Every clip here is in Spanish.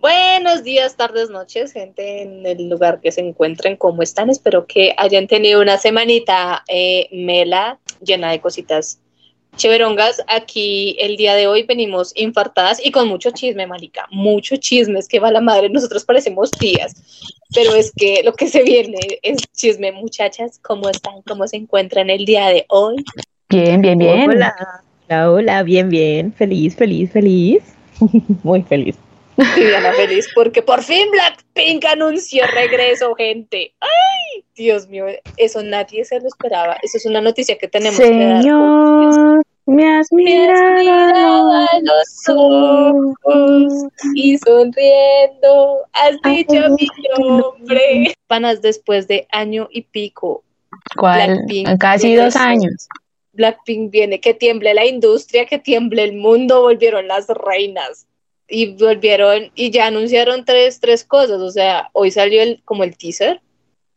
Buenos días, tardes, noches, gente en el lugar que se encuentren, ¿cómo están? Espero que hayan tenido una semanita eh, mela, llena de cositas Cheverongas, aquí el día de hoy venimos infartadas y con mucho chisme, marica, mucho chisme, es que va la madre, nosotros parecemos tías, pero es que lo que se viene es chisme, muchachas, ¿cómo están? ¿Cómo se encuentran el día de hoy? Bien, bien, bien. Hola, hola, hola, bien, bien, feliz, feliz, feliz, muy feliz. Viviana feliz porque por fin Blackpink anunció regreso, gente. ¡Ay! Dios mío, eso nadie se lo esperaba. Eso es una noticia que tenemos que dar. Señor, me has Me has mirado a los ojos y sonriendo has dicho mi nombre. Panas, después de año y pico, ¿Cuál? Blackpink Casi dos años. Blackpink viene, que tiemble la industria, que tiemble el mundo, volvieron las reinas. Y volvieron, y ya anunciaron tres, tres cosas. O sea, hoy salió el, como el teaser,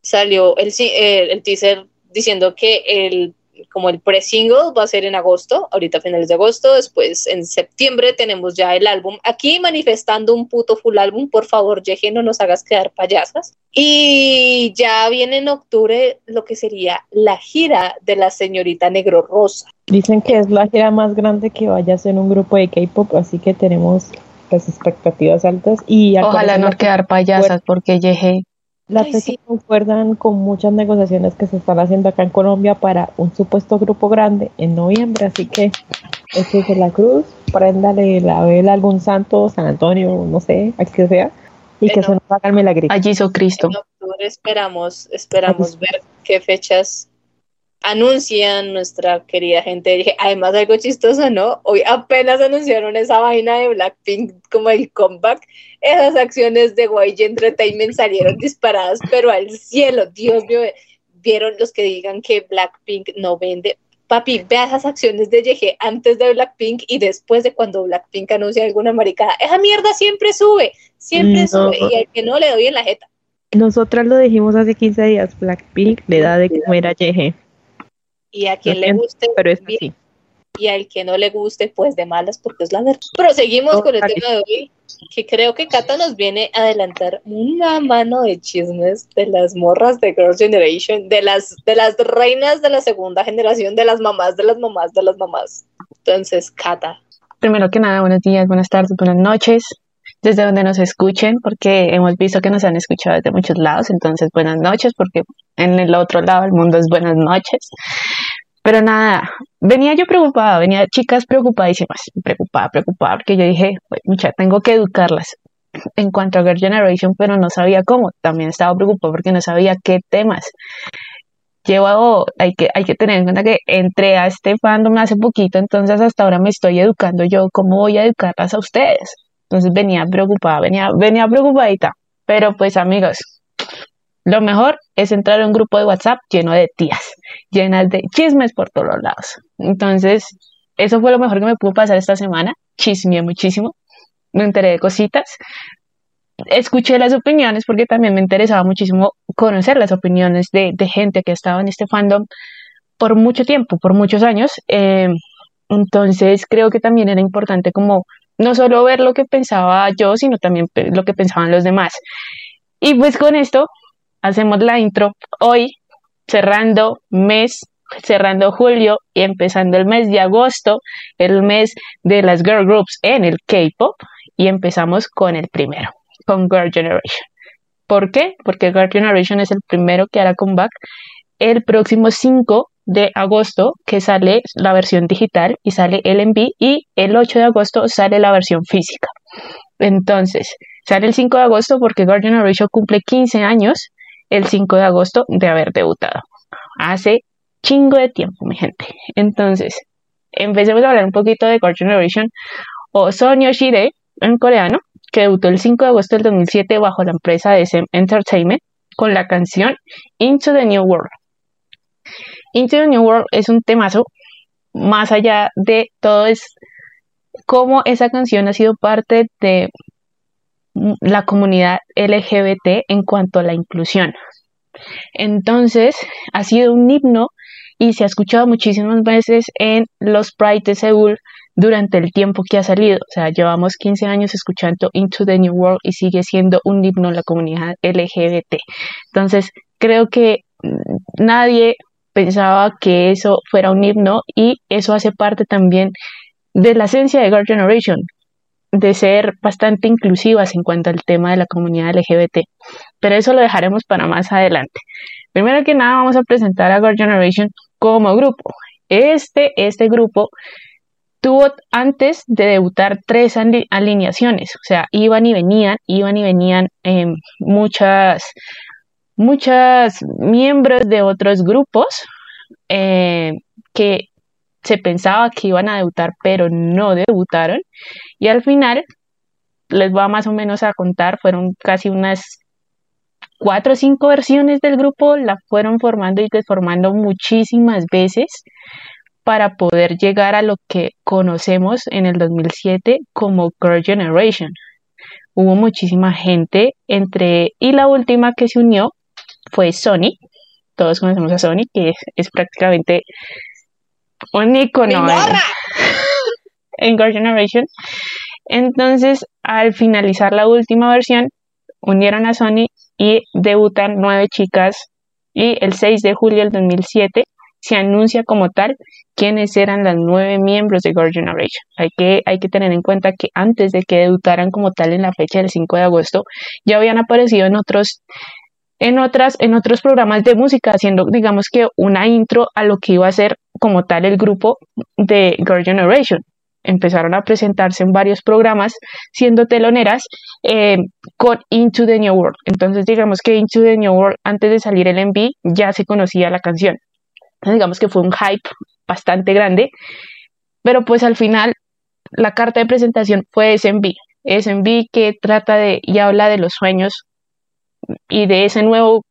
salió el, eh, el teaser diciendo que el, como el pre-single va a ser en agosto, ahorita a finales de agosto, después en septiembre tenemos ya el álbum. Aquí manifestando un puto full álbum, por favor, Yeje, no nos hagas quedar payasas. Y ya viene en octubre lo que sería la gira de la señorita Negro Rosa. Dicen que es la gira más grande que vaya a ser un grupo de K-pop, así que tenemos las expectativas altas y al Ojalá no quedar payasas porque llegué. Las fechas sí. concuerdan con muchas negociaciones que se están haciendo acá en Colombia para un supuesto grupo grande en noviembre, así que este es la cruz, préndale la vela a algún santo, San Antonio, no sé, a que sea, y que se nos haga el milagrito. Allí hizo Cristo. En octubre esperamos, esperamos ver qué fechas anuncian nuestra querida gente. Dije, Además, algo chistoso, ¿no? Hoy apenas anunciaron esa vaina de Blackpink como el comeback. Esas acciones de YG Entertainment salieron disparadas, pero al cielo, Dios mío, vieron los que digan que Blackpink no vende. Papi, vea esas acciones de YG antes de Blackpink y después de cuando Blackpink anuncia alguna maricada. Esa mierda siempre sube, siempre No. sube. Y al que no le doy en la jeta. Nosotras lo dijimos hace 15 días, Blackpink le da de comer a Yeje, Y a quien Lo le siento, guste, pero es bien, así. y al que no le guste, pues de malas, porque es la verdad. Proseguimos con el tema de hoy, que creo que Cata nos viene a adelantar una mano de chismes de las morras de Girls' Generation, de las, de las reinas de la segunda generación, de las mamás, de las mamás, de las mamás. Entonces, Cata, Primero que nada, buenos días, buenas tardes, buenas noches, desde donde nos escuchen, porque hemos visto que nos han escuchado desde muchos lados, entonces buenas noches, porque en el otro lado del mundo es buenas noches. Pero nada, venía yo preocupada, venía chicas preocupadísimas, preocupada, preocupada, porque yo dije, "Pues, mucha, tengo que educarlas en cuanto a Girl Generation, pero no sabía cómo. También estaba preocupada porque no sabía qué temas. Llevo, hay que, hay que tener en cuenta que entré a este fandom hace poquito, entonces hasta ahora me estoy educando yo, ¿cómo voy a educarlas a ustedes? Entonces venía preocupada, venía, venía preocupadita. Pero pues amigos, lo mejor es entrar a un grupo de WhatsApp lleno de tías, llenas de chismes por todos lados. Entonces, eso fue lo mejor que me pudo pasar esta semana. Chismeé muchísimo, me enteré de cositas. Escuché las opiniones porque también me interesaba muchísimo conocer las opiniones de, gente que estaba en este fandom por mucho tiempo, por muchos años. Eh, entonces creo que también era importante como no solo ver lo que pensaba yo, sino también lo que pensaban los demás. Y pues con esto hacemos la intro hoy, cerrando mes, cerrando julio y empezando el mes de agosto, el mes de las girl groups en el K-pop, y empezamos con el primero, con Girl Generation. ¿Por qué? Porque Girl Generation es el primero que hará comeback el próximo 5 de agosto, que sale la versión digital y sale el MV, y el 8 de agosto sale la versión física. Entonces, sale el 5 de agosto porque Girl Generation cumple 15 años el 5 de agosto de haber debutado. Hace chingo de tiempo, mi gente. Entonces, empecemos a hablar un poquito de Girl Generation o Son Yoshide en coreano, que debutó el 5 de agosto del 2007 bajo la empresa SM Entertainment con la canción Into the New World. Into the New World es un temazo, más allá de todo es cómo esa canción ha sido parte de la comunidad LGBT en cuanto a la inclusión. Entonces, ha sido un himno y se ha escuchado muchísimas veces en los Pride de Seúl durante el tiempo que ha salido. O sea, llevamos 15 años escuchando Into the New World y sigue siendo un himno en la comunidad LGBT. Entonces, creo que mm, nadie pensaba que eso fuera un himno y eso hace parte también de la esencia de Girl Generation, de ser bastante inclusivas en cuanto al tema de la comunidad LGBT. Pero eso lo dejaremos para más adelante. Primero que nada vamos a presentar a Girl Generation como grupo. Este, este grupo tuvo antes de debutar tres alineaciones, o sea, iban y venían, iban y venían em, muchas, muchas miembros de otros grupos eh, que se pensaba que iban a debutar, pero no debutaron. Y al final, les voy a más o menos a contar, fueron casi unas cuatro o cinco versiones del grupo, la fueron formando y desformando muchísimas veces para poder llegar a lo que conocemos en el 2007 como Girl Generation. Hubo muchísima gente entre y la última que se unió fue Sony. Todos conocemos a Sony, que es, prácticamente un icono en Girl Generation. Entonces, al finalizar la última versión, unieron a Sony y debutan nueve chicas y el 6 de julio del 2007 se anuncia como tal quiénes eran las nueve miembros de Girl Generation. Hay que, hay que tener en cuenta que antes de que debutaran como tal en la fecha del 5 de agosto, ya habían aparecido en otros en otras en otros programas de música haciendo digamos que una intro a lo que iba a ser como tal el grupo de Girl Generation empezaron a presentarse en varios programas siendo teloneras eh, con Into the New World. Entonces digamos que Into the New World antes de salir el MV ya se conocía la canción. digamos que fue un hype bastante grande, pero pues al final la carta de presentación fue SMB. SMB que trata de y habla de los sueños y de ese nuevo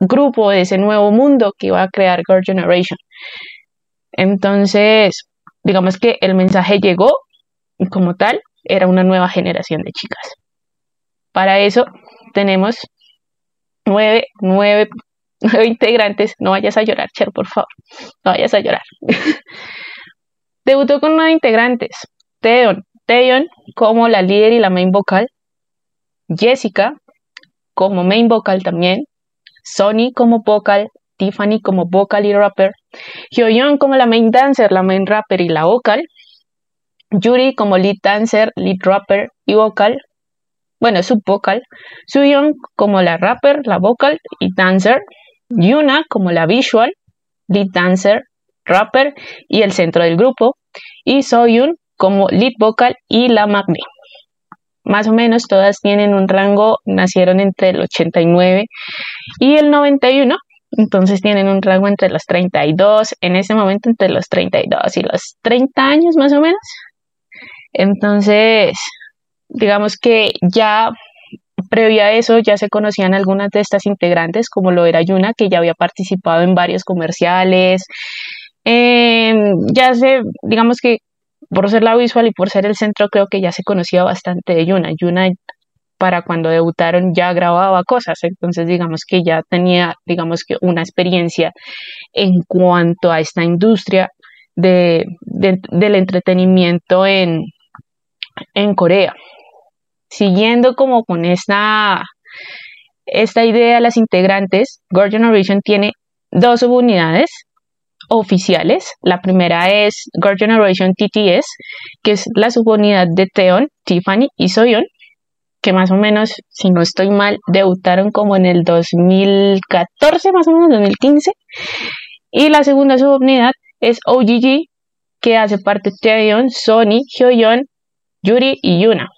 grupo, de ese nuevo mundo que iba a crear Girl Generation. Entonces, digamos que el mensaje llegó y como tal era una nueva generación de chicas. Para eso tenemos nueve, nueve, nueve integrantes. No vayas a llorar, Cher, por favor. No vayas a llorar. Debutó con nueve integrantes. Teon, Teon como la líder y la main vocal. Jessica como main vocal también. Sony como vocal. Tiffany como vocal y rapper, Hyoyeon como la main dancer, la main rapper y la vocal, Yuri como lead dancer, lead rapper y vocal, bueno, sub vocal, Suyeon como la rapper, la vocal y dancer, Yuna como la visual, lead dancer, rapper y el centro del grupo, y Soyun como lead vocal y la magni. Más o menos todas tienen un rango, nacieron entre el 89 y el 91 entonces tienen un rango entre los 32, en ese momento entre los 32 y los 30 años más o menos. Entonces, digamos que ya previo a eso ya se conocían algunas de estas integrantes, como lo era Yuna, que ya había participado en varios comerciales. ya se, digamos que por ser la visual y por ser el centro, creo que ya se conocía bastante de Yuna. Yuna para cuando debutaron ya grababa cosas, entonces digamos que ya tenía, digamos que una experiencia en cuanto a esta industria de, del entretenimiento en, en Corea. Siguiendo como con esta, esta idea de las integrantes, Girl Generation tiene dos subunidades oficiales. La primera es Girl Generation TTS, que es la subunidad de Teon, Tiffany y Soyeon, que más o menos, si no estoy mal, debutaron como en el 2014, más o menos, 2015. Y la segunda subunidad es OGG, que hace parte de Taeyeon, Sony, Hyoyeon, Yuri y Yuna.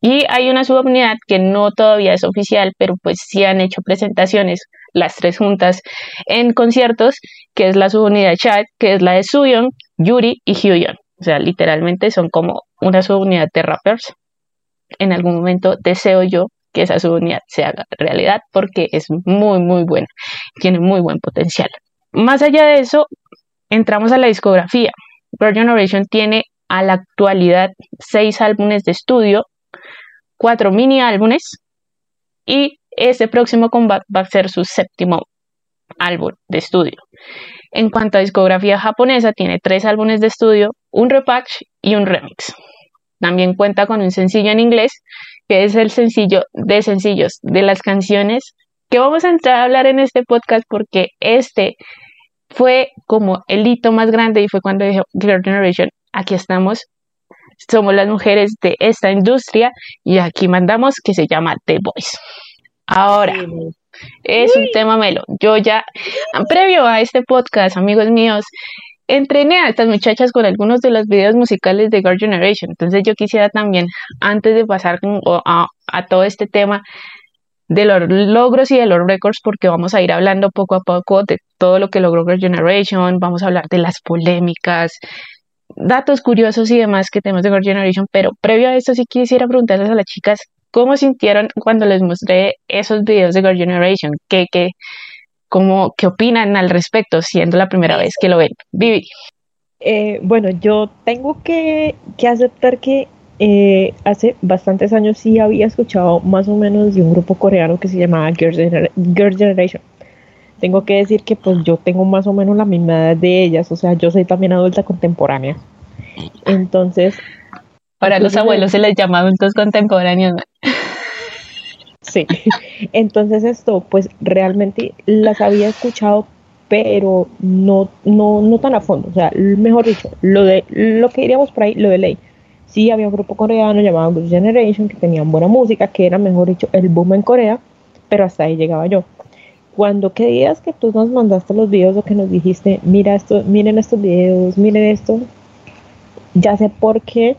Y hay una subunidad que no todavía es oficial, pero pues sí han hecho presentaciones las tres juntas en conciertos, que es la subunidad Chat, que es la de Suyeon, Yuri y Hyoyeon. O sea, literalmente son como una subunidad de rappers en algún momento deseo yo que esa subunidad se haga realidad porque es muy, muy buena, tiene muy buen potencial. Más allá de eso, entramos a la discografía. Girl Generation tiene a la actualidad seis álbumes de estudio, cuatro mini álbumes y este próximo combate va a ser su séptimo álbum de estudio. En cuanto a discografía japonesa, tiene tres álbumes de estudio, un repatch y un remix. También cuenta con un sencillo en inglés, que es el sencillo de sencillos de las canciones que vamos a entrar a hablar en este podcast porque este fue como el hito más grande y fue cuando dijo Girl Generation, aquí estamos, somos las mujeres de esta industria y aquí mandamos que se llama The Voice. Ahora, es un tema melo. Yo ya, previo a este podcast, amigos míos, entrené a estas muchachas con algunos de los videos musicales de Girl Generation. Entonces yo quisiera también, antes de pasar a, todo este tema de los logros y de los récords, porque vamos a ir hablando poco a poco de todo lo que logró Girl Generation, vamos a hablar de las polémicas, datos curiosos y demás que tenemos de Girl Generation, pero previo a esto sí quisiera preguntarles a las chicas cómo sintieron cuando les mostré esos videos de Girl Generation, cómo, qué opinan al respecto, siendo la primera vez que lo ven. Vivi. Eh, bueno, yo tengo que, que aceptar que eh, hace bastantes años sí había escuchado más o menos de un grupo coreano que se llamaba Girl, Girl Generation tengo que decir que pues yo tengo más o menos la misma edad de ellas, o sea, yo soy también adulta contemporánea. Entonces... Para los abuelos se les llama adultos contemporáneos. Sí, entonces esto pues realmente las había escuchado, pero no, no, no tan a fondo, o sea, mejor dicho, lo de lo que diríamos por ahí, lo de ley. Sí, había un grupo coreano llamado Good Generation que tenían buena música, que era, mejor dicho, el boom en Corea, pero hasta ahí llegaba yo cuando que días que tú nos mandaste los videos o que nos dijiste, mira esto, miren estos videos, miren esto, ya sé por qué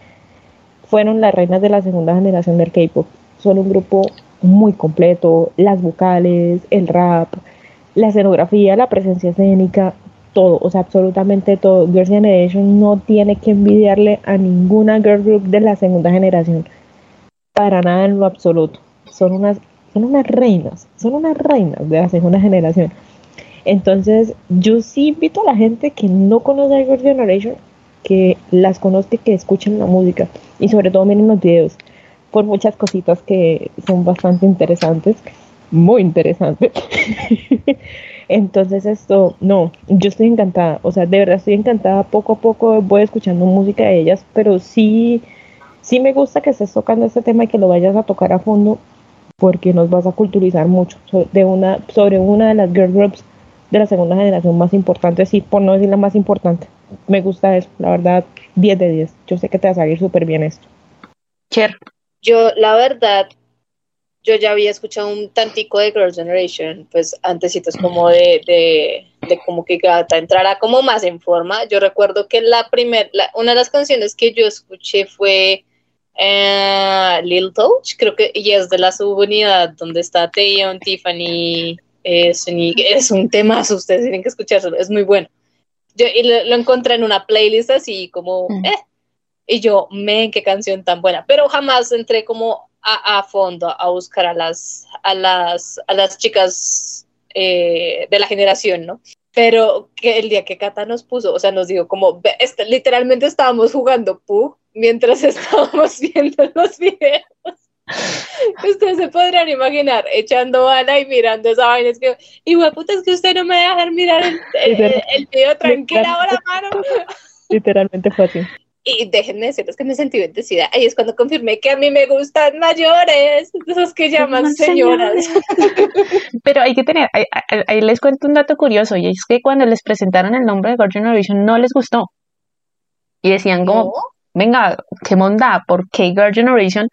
fueron las reinas de la segunda generación del K-pop. Son un grupo muy completo, las vocales, el rap, la escenografía, la presencia escénica, todo, o sea, absolutamente todo. Girls' Generation no tiene que envidiarle a ninguna girl group de la segunda generación. Para nada en lo absoluto. Son unas son unas reinas, son unas reinas de la segunda generación. Entonces, yo sí invito a la gente que no conoce a Girl Generation que las conozca y que escuchen la música y sobre todo miren los videos por muchas cositas que son bastante interesantes, muy interesantes. Entonces esto, no, yo estoy encantada, o sea, de verdad estoy encantada, poco a poco voy escuchando música de ellas, pero sí, sí me gusta que estés tocando este tema y que lo vayas a tocar a fondo, porque nos vas a culturizar mucho de una, sobre una de las girl groups de la segunda generación más importante, sí, por no decir la más importante. Me gusta eso, la verdad, 10 de 10. Yo sé que te va a salir súper bien esto. Cher. Yo, la verdad, yo ya había escuchado un tantico de Girl Generation, pues antes como de, de, de, como que Gata entrara como más en forma. Yo recuerdo que la primera, una de las canciones que yo escuché fue eh, Little Touch, creo que y es de la subunidad donde está Taeyeon, Tiffany, eh, es un tema, ustedes tienen que escucharlo, es muy bueno. Yo y lo, encontré en una playlist así como, mm. eh, y yo, me, qué canción tan buena, pero jamás entré como a, a fondo a buscar a las, a las, a las chicas eh, de la generación, ¿no? Pero que el día que Kata nos puso, o sea, nos dijo como, este, literalmente estábamos jugando Pug mientras estábamos viendo los videos. Ustedes se podrán imaginar echando bala y mirando esa vaina. Es que, y puta, es que usted no me deja dejar mirar el, el, video tranquila ahora, mano. Literalmente fue así. Y déjenme decirles que me sentí bendecida. Ahí es cuando confirmé que a mí me gustan mayores, esos que llaman señoras. Pero hay que tener, ahí, les cuento un dato curioso, y es que cuando les presentaron el nombre de God Generation no les gustó. Y decían como, venga, qué monda, ¿por qué Girl Generation?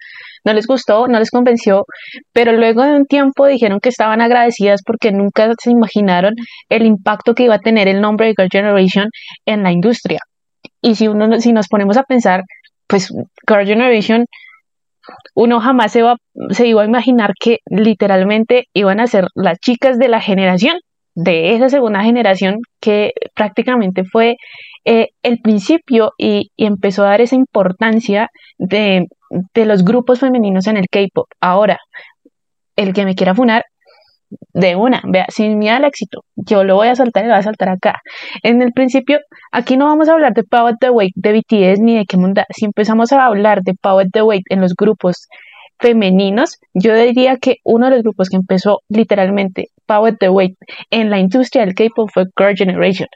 No les gustó, no les convenció, pero luego de un tiempo dijeron que estaban agradecidas porque nunca se imaginaron el impacto que iba a tener el nombre de Girl Generation en la industria. Y si uno, si nos ponemos a pensar, pues Girl Generation, uno jamás se, va, se iba a imaginar que literalmente iban a ser las chicas de la generación, de esa segunda generación que prácticamente fue eh, el principio y, empezó a dar esa importancia de, de los grupos femeninos en el K-pop. Ahora, el que me quiera funar, de una, vea, sin miedo al éxito, yo lo voy a saltar y lo voy a saltar acá. En el principio, aquí no vamos a hablar de Power the Weight de BTS ni de qué mundo. Si empezamos a hablar de Power the Weight en los grupos femeninos, yo diría que uno de los grupos que empezó literalmente Power the Weight en la industria del K-pop fue Girl Generation.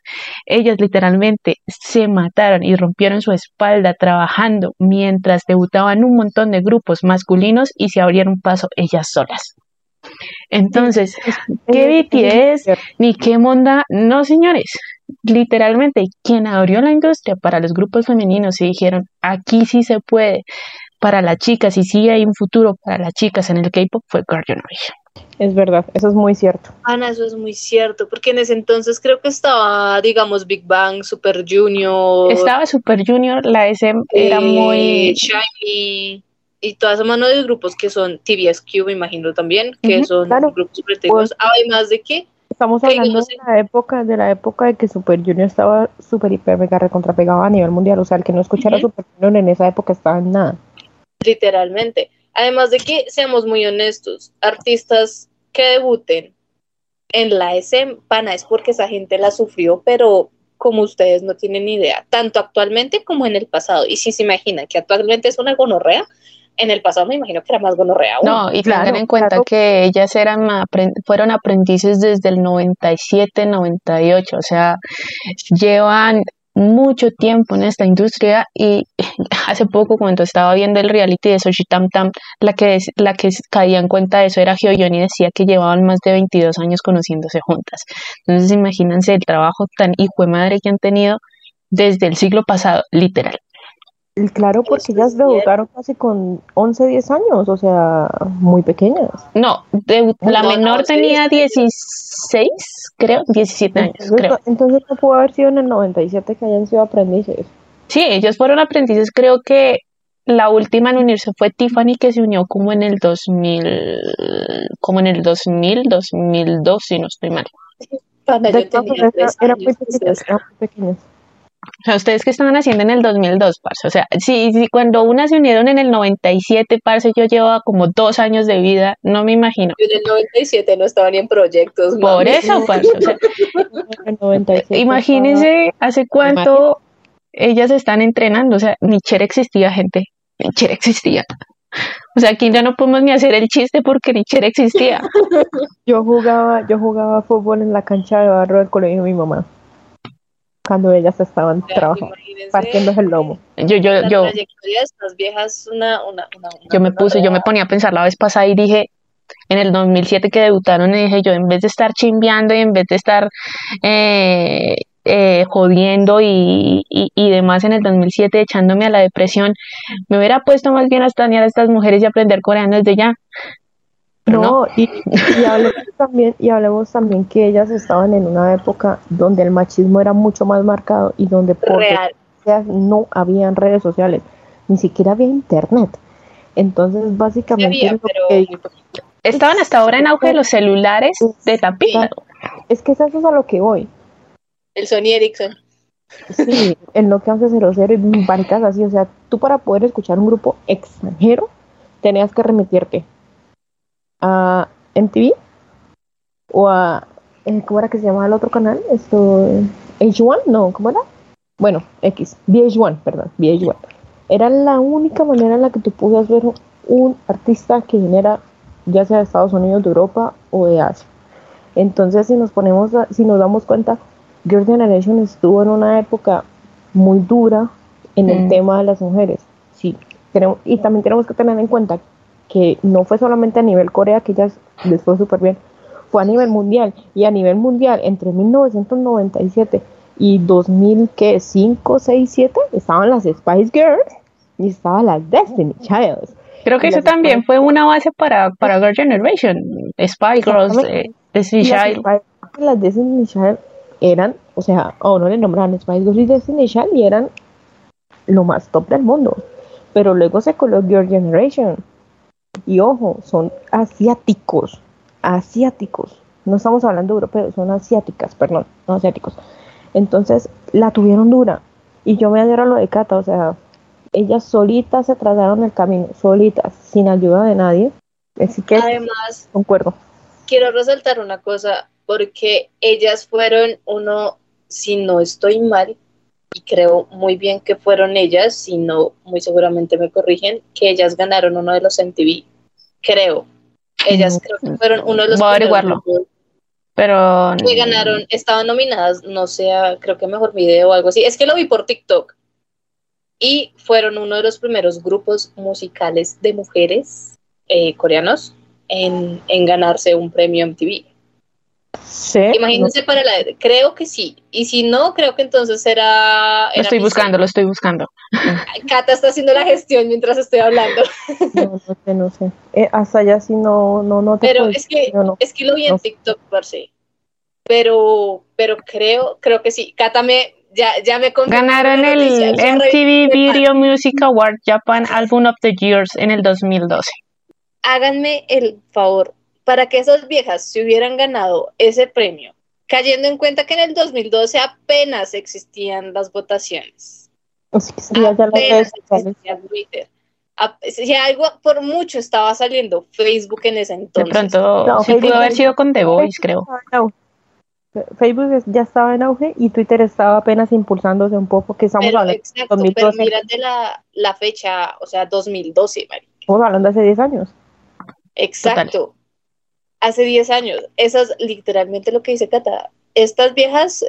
Ellas literalmente se mataron y rompieron su espalda trabajando mientras debutaban un montón de grupos masculinos y se abrieron paso ellas solas. Entonces, ¿qué BTS ni qué Monda? No, señores. Literalmente, quien abrió la industria para los grupos femeninos y dijeron, aquí sí se puede para las chicas y sí hay un futuro para las chicas en el K-pop fue Girl Generation. Es verdad, eso es muy cierto. Ana, eso es muy cierto, porque en ese entonces creo que estaba, digamos, Big Bang, Super Junior. Estaba Super Junior, la SM era eh, muy... Shiny y toda esa mano de grupos que son TVSQ, me imagino también, que Ujú, son claro. grupos super técnicos. Además de que, Estamos hablando digamos de la época, de la época de que Super Junior estaba super hiper mega recontrapegado a nivel mundial. O sea, el que no escuchara. Super Junior en esa época estaba en nada. literalmente, además de que, seamos muy honestos, artistas que debuten en la SM, pana, es porque esa gente la sufrió, pero como ustedes no tienen ni idea, tanto actualmente como en el pasado. Y si se imaginan que actualmente es una gonorrea, en el pasado me imagino que era más gonorrea aún. No, y Claro, tengan en cuenta claro. que ellas eran fueron aprendices desde el 97, 98, o sea, llevan mucho tiempo en esta industria y hace poco cuando estaba viendo el reality de Soshi Tam Tam, la que, la que caía en cuenta de eso era Hyoyeon y decía que llevaban más de 22 años conociéndose juntas. Entonces imagínense el trabajo tan hijo de madre que han tenido desde el siglo pasado, literal. Y Claro, porque Eso ellas debutaron casi con 11, 10 años, o sea, muy pequeñas. No, de- la No, no, menor sí, tenía sí. 16, creo, 17 años, Entonces, creo. no- entonces no pudo haber sido en el 97 que hayan sido aprendices. Sí, ellos fueron aprendices, creo que la última en unirse fue Tiffany, que se unió como en el 2000, como en el 2000, 2002, si no estoy mal. De yo tenía tres muy años, o sea, pequeñas, eran muy pequeñas. O sea, ustedes que estaban haciendo en el 2002, parce. O sea, si, si cuando unas se unieron en el 97, parce, yo llevaba como dos años de vida, no me imagino. Yo en el 97 no estaba ni en proyectos. Por mami. eso, parce. O sea, En el 97 imagínense hace cuánto ellas están entrenando. O sea, ni Cher existía, gente. Ni Cher existía. O sea, aquí ya no podemos ni hacer el chiste porque ni Cher existía. Yo jugaba, yo jugaba fútbol en la cancha de barro del colegio de mi mamá. Cuando ellas estaban O sea, trabajando, partiéndose el lomo. Yo, yo, La yo, trayectoria de estas viejas una, una, una, una yo me puse, yo me ponía a pensar la vez pasada y dije, en el 2007 que debutaron, y dije yo, en vez de estar chimbeando y en vez de estar eh, eh, jodiendo y, y, y demás en el 2007 echándome a la depresión, me hubiera puesto más bien a estanear a estas mujeres y aprender coreano desde ya. Pero no. No, y, y hablemos también, y hablemos también que ellas estaban en una época donde el machismo era mucho más marcado y donde por Real. no habían redes sociales, ni siquiera había internet. Entonces, básicamente, había, pero que-. Estaban hasta ahora en auge los celulares de tapita. es que eso es a lo que voy. El Sony Ericsson. Sí, el Nokia 1100 y maricas así, o sea, tú para poder escuchar un grupo extranjero tenías que remitirte a MTV o a, eh, ¿cómo era que se llamaba el otro canal? Esto, H1, no, ¿cómo era? Bueno, X, VH1, perdón, VH1. Era la única manera en la que tú podías ver un artista que viniera ya sea de Estados Unidos, de Europa o de Asia. Entonces, si nos ponemos, a- si nos damos cuenta, Girl Generation estuvo en una época muy dura en el Mm. tema de las mujeres. Sí, tenemos, y también tenemos que tener en cuenta que no fue solamente a nivel Corea que ellas les fue súper bien, fue a nivel mundial. Y a nivel mundial, entre 1997 y 2005, 6, 7, estaban las Spice Girls y estaban las Destiny Childs. Creo que eso también Spice- fue una base para, para Girl Generation. Spy Girls, eh, Destiny Child. Spice- las Destiny Child eran, o sea, a uno le nombraban Spice Girls y Destiny Child y eran lo más top del mundo. Pero luego se coló Girl Generation. Y ojo, son asiáticos. Asiáticos. No estamos hablando europeos, son asiáticas, perdón, no asiáticos. Entonces, la tuvieron dura. Y yo me adhiero a lo de Cata, o sea, ellas solitas se trazaron el camino, solitas, sin ayuda de nadie. Así que Además, concuerdo. quiero resaltar una cosa, porque ellas fueron uno, si no estoy mal, y creo muy bien que fueron ellas, si no, muy seguramente me corrigen, que ellas ganaron uno de los MTV creo. Ellas creo que fueron uno de los Voy a averiguarlo. Pero que ganaron, estaban nominadas, no sé, a- creo que mejor video o algo así. Es que lo vi por TikTok. Y fueron uno de los primeros grupos musicales de mujeres eh, coreanos en, en ganarse un premio MTV. Sí. Imagínense para la... Creo que sí. Y si no, creo que entonces era... lo estoy buscando, lo estoy buscando. Cata está haciendo la gestión mientras estoy hablando. No, no sé, no sé. Eh, hasta allá sí no, no, no te Pero es que, no. es que lo vi en no. TikTok, parce. Pero, pero creo, creo que sí. Cata me, ya, ya me Ganaron el MTV. Video Music Award Japan Album of the Years en el 2012. Háganme el favor, para que esas viejas se hubieran ganado ese premio, cayendo en cuenta que en el 2012 apenas existían las votaciones. Que ya, Apenas existía Twitter. Si algo por mucho estaba saliendo Facebook en ese De entonces. pronto, No, sí Facebook pudo haber sido con The Voice, creo. Facebook ya estaba en auge y Twitter estaba apenas impulsándose un poco, que estamos Pero, hablando, exacto, pero 2012. mírate la, la fecha, o sea, 2012, Mari. estamos hablando hace 10 años. Exacto. Hace 10 años. Eso es literalmente lo que dice Cata. Estas viejas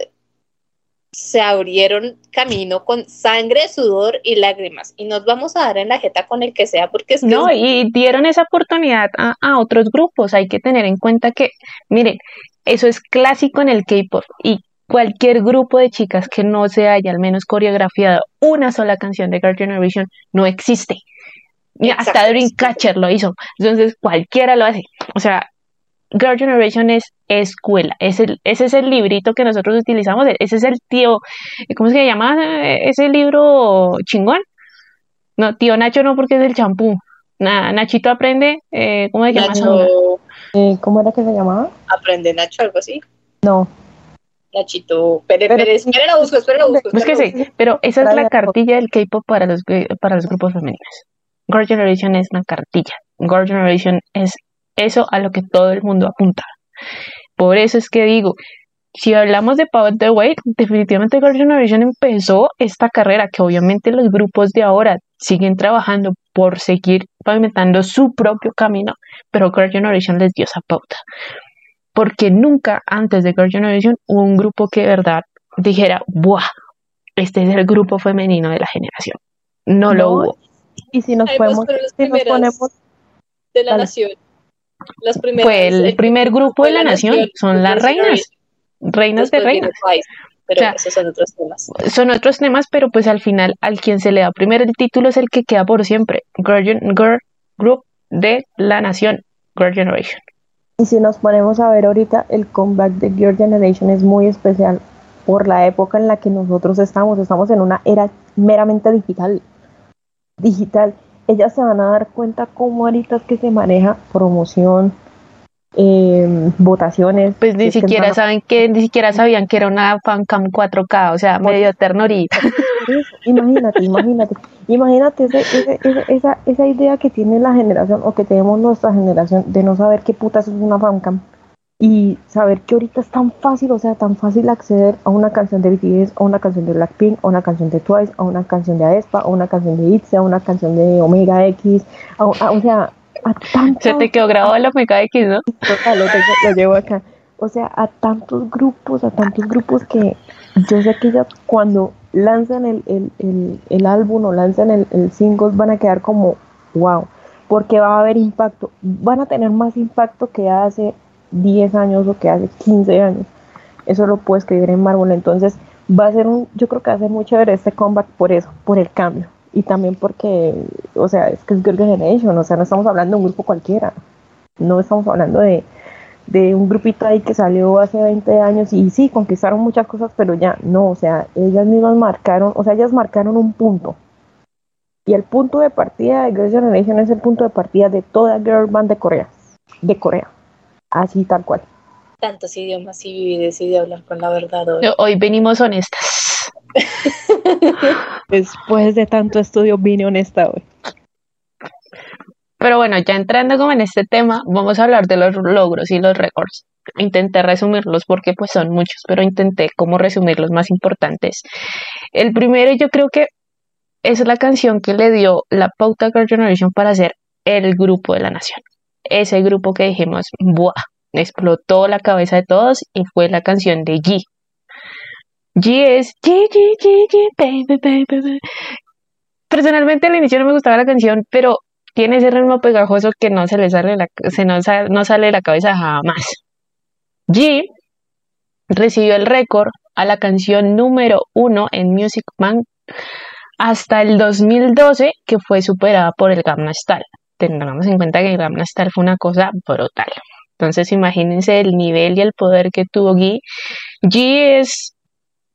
se abrieron camino con sangre, sudor y lágrimas. Y nos vamos a dar en la jeta con el que sea, porque es que No, es- y dieron esa oportunidad a, a otros grupos. Hay que tener en cuenta que, miren, eso es clásico en el K-pop y cualquier grupo de chicas que no se haya al menos coreografiado una sola canción de Girl Generation no existe. Hasta. Dreamcatcher lo hizo. Entonces cualquiera lo hace. O sea, Girl Generation es escuela. Es el, ese es el librito que nosotros utilizamos. Ese es el tío, ¿cómo se llama ese libro chingón? No, tío Nacho no porque es el champú. Na- Nachito aprende, eh, ¿cómo se llama? Nacho Eh, ¿Cómo era que se llamaba? aprende Nacho, algo así. No. Nachito, Pérez, Pero- Pérez, la busco, espera, la busco. Que sí, pero esa es la cartilla del K-pop para los, para los grupos femeninos. Girl Generation es una cartilla. Girl Generation es eso a lo que todo el mundo apunta. Por eso es que digo, si hablamos de Power the Way, definitivamente Girl Generation empezó esta carrera que obviamente los grupos de ahora siguen trabajando por seguir pavimentando su propio camino, pero Girl Generation les dio esa pauta. Porque nunca antes de Girl Generation hubo un grupo que de verdad dijera, ¡buah! Este es el grupo femenino de la generación. No, lo hubo. Y si nos podemos, si nos ponemos, de la Dale. nación. Las primeras. Fue el primer grupo de la nación, son las reinas, reinas de reinas. Pero O sea, esos son otros temas. Son otros temas, pero pues al final, al quien se le da primero el título es el que queda por siempre. Girl, Girl Group de la nación, Girl Generation. y si nos ponemos a ver ahorita, el comeback de Girl Generation es muy especial por la época en la que nosotros estamos. Estamos en una era meramente digital. Digital. Ellas se van a dar cuenta cómo ahorita es que se maneja promoción, eh, votaciones. Pues ni que siquiera saben que, ni siquiera sabían que era una fancam 4K, o sea, medio ternorita. Imagínate, imagínate, imagínate ese- ese- ese- esa, esa idea que tiene la generación o que tenemos nuestra generación de no saber qué putas es una fancam y saber que ahorita es tan fácil, o sea, tan fácil acceder a una canción de BTS, a una canción de Blackpink, a una canción de Twice, a una canción de Aespa, a una canción de ITZY, a una canción de Omega X, a- a- o sea, a tantos Se te quedó grabado la Omega X, ¿no? Total, lo, tengo- lo llevo acá. O sea, a tantos grupos, a tantos grupos que yo sé que ellas cuando lanzan el, el, el, el álbum o lanzan el, el single van a quedar como wow, porque va a haber impacto, van a tener más impacto que hace 10 años o que hace 15 años. Eso lo puedo escribir en mármol, entonces va a ser un, yo creo que va a ser muy chévere este comeback por eso, por el cambio. Y también porque, o sea, es que es Girl Generation, o sea, no estamos hablando de un grupo cualquiera, no estamos hablando de, de un grupito ahí que salió hace 20 años y sí, conquistaron muchas cosas, pero ya no, o sea, ellas mismas marcaron, o sea, ellas marcaron un punto. Y el punto de partida de Girl Generation es el punto de partida de toda girl band de Corea, de Corea, así tal cual. Tantos idiomas y Vivi decide hablar con la verdad hoy. Hoy venimos honestas. Después de tanto estudio vine honesta hoy. Pero bueno, ya entrando como en este tema, vamos a hablar de los logros y los récords. Intenté resumirlos porque pues son muchos, pero intenté como resumir los más importantes. El primero yo creo que es la canción que le dio la pauta a Girl Generation para ser el grupo de la nación. Ese grupo que dijimos, ¡buah! Explotó la cabeza de todos y fue la canción de G. G es G, G, G, G, baby, baby. Personalmente al inicio no me gustaba la canción, pero tiene ese ritmo pegajoso que no se le sale la, se no, no sale de la cabeza jamás. G recibió el récord a la canción número uno en Music Man hasta el 2012, que fue superada por el Gamma Style. Tengamos en cuenta que Style fue una cosa brutal. Entonces imagínense el nivel y el poder que tuvo G. G es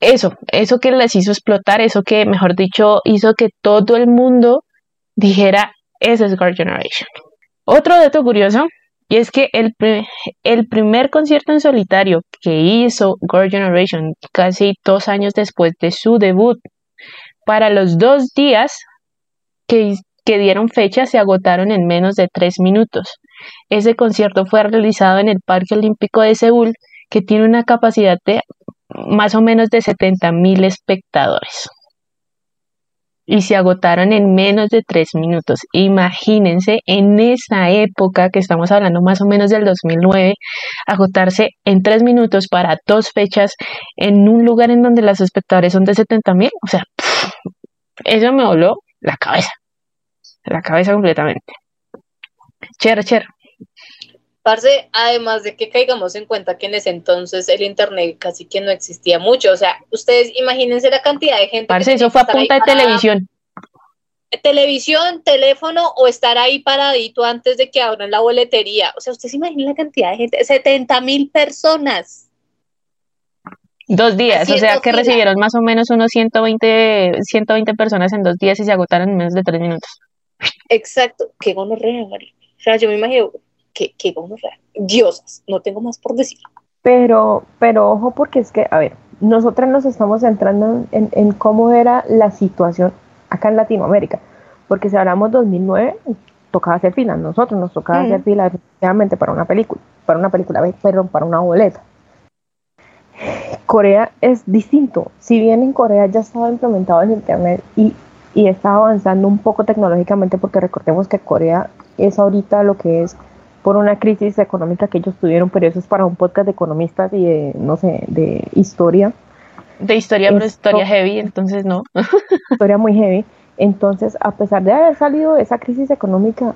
eso, eso que las hizo explotar, eso que, mejor dicho, hizo que todo el mundo dijera, ese es Girl Generation. Otro dato curioso, y es que el, el primer concierto en solitario que hizo Girl Generation casi dos años después de su debut, para los dos días que, que dieron fecha se agotaron en menos de tres minutos. Ese concierto fue realizado en el Parque Olímpico de Seúl, que tiene una capacidad de más o menos de 70 mil espectadores. Y se agotaron en menos de tres minutos. Imagínense en esa época que estamos hablando más o menos del 2009, agotarse en tres minutos para dos fechas en un lugar en donde los espectadores son de 70 mil. O sea, eso me voló la cabeza. La cabeza completamente. Cher, cher. Parce, además de que caigamos en cuenta que en ese entonces el internet casi que no existía mucho, o sea, ustedes imagínense la cantidad de gente. Parce, eso fue a punta de televisión. Televisión, teléfono o estar ahí paradito antes de que abran la boletería. O sea, ustedes imaginen la cantidad de gente, 70 mil personas. Dos días, o sea que recibieron más o menos unos 120, 120 personas en dos días y se agotaron en menos de tres minutos. Exacto, qué gonorrea, María. O sea, yo me imagino, qué, qué gonorrea. Diosas, no tengo más por decir. Pero, pero ojo, porque es que, a ver, nosotros nos estamos centrando en, en cómo era la situación acá en Latinoamérica. Porque si hablamos 2009, tocaba hacer fila, nosotros nos tocaba hacer fila efectivamente para una película, para una película, perdón, para una boleta. Corea es distinto. Si bien en Corea ya estaba implementado el Internet y, y está avanzando un poco tecnológicamente, porque recordemos que Corea es ahorita lo que es por una crisis económica que ellos tuvieron, pero eso es para un podcast de economistas y de, no sé, de historia. De historia, pero historia heavy, entonces no. historia muy heavy. Entonces, a pesar de haber salido de esa crisis económica,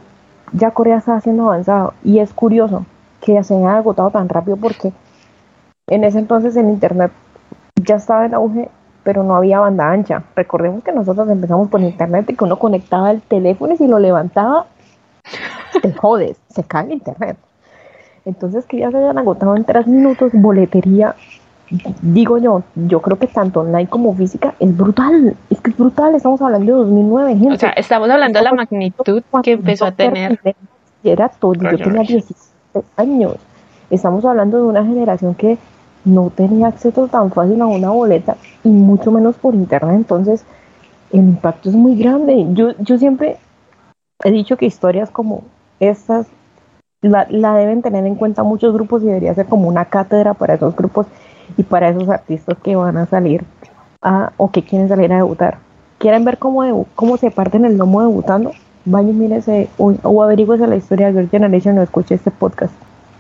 ya Corea está haciendo avanzado. Y es curioso que se haya agotado tan rápido porque en ese entonces el Internet ya estaba en auge, pero no había banda ancha. Recordemos que nosotros empezamos por Internet y que uno conectaba el teléfono y si lo levantaba, te jodes, se cae el Internet. Entonces que ya se hayan agotado en tres minutos, boletería, digo yo, yo creo que tanto online como física es brutal, es que es brutal, estamos hablando de 2009, gente. O sea, estamos hablando de la magnitud que empezó a tener. Era todo, yo tenía 17 años. Estamos hablando de una generación que no tenía acceso tan fácil a una boleta y mucho menos por internet. Entonces, el impacto es muy grande. Yo, yo siempre he dicho que historias como estas la, deben tener en cuenta muchos grupos y debería ser como una cátedra para esos grupos y para esos artistas que van a salir a, o que quieren salir a debutar. ¿Quieren ver cómo, cómo se parten el lomo debutando? Vayan y mírense o, o la historia de Girl Generation o escuche este podcast.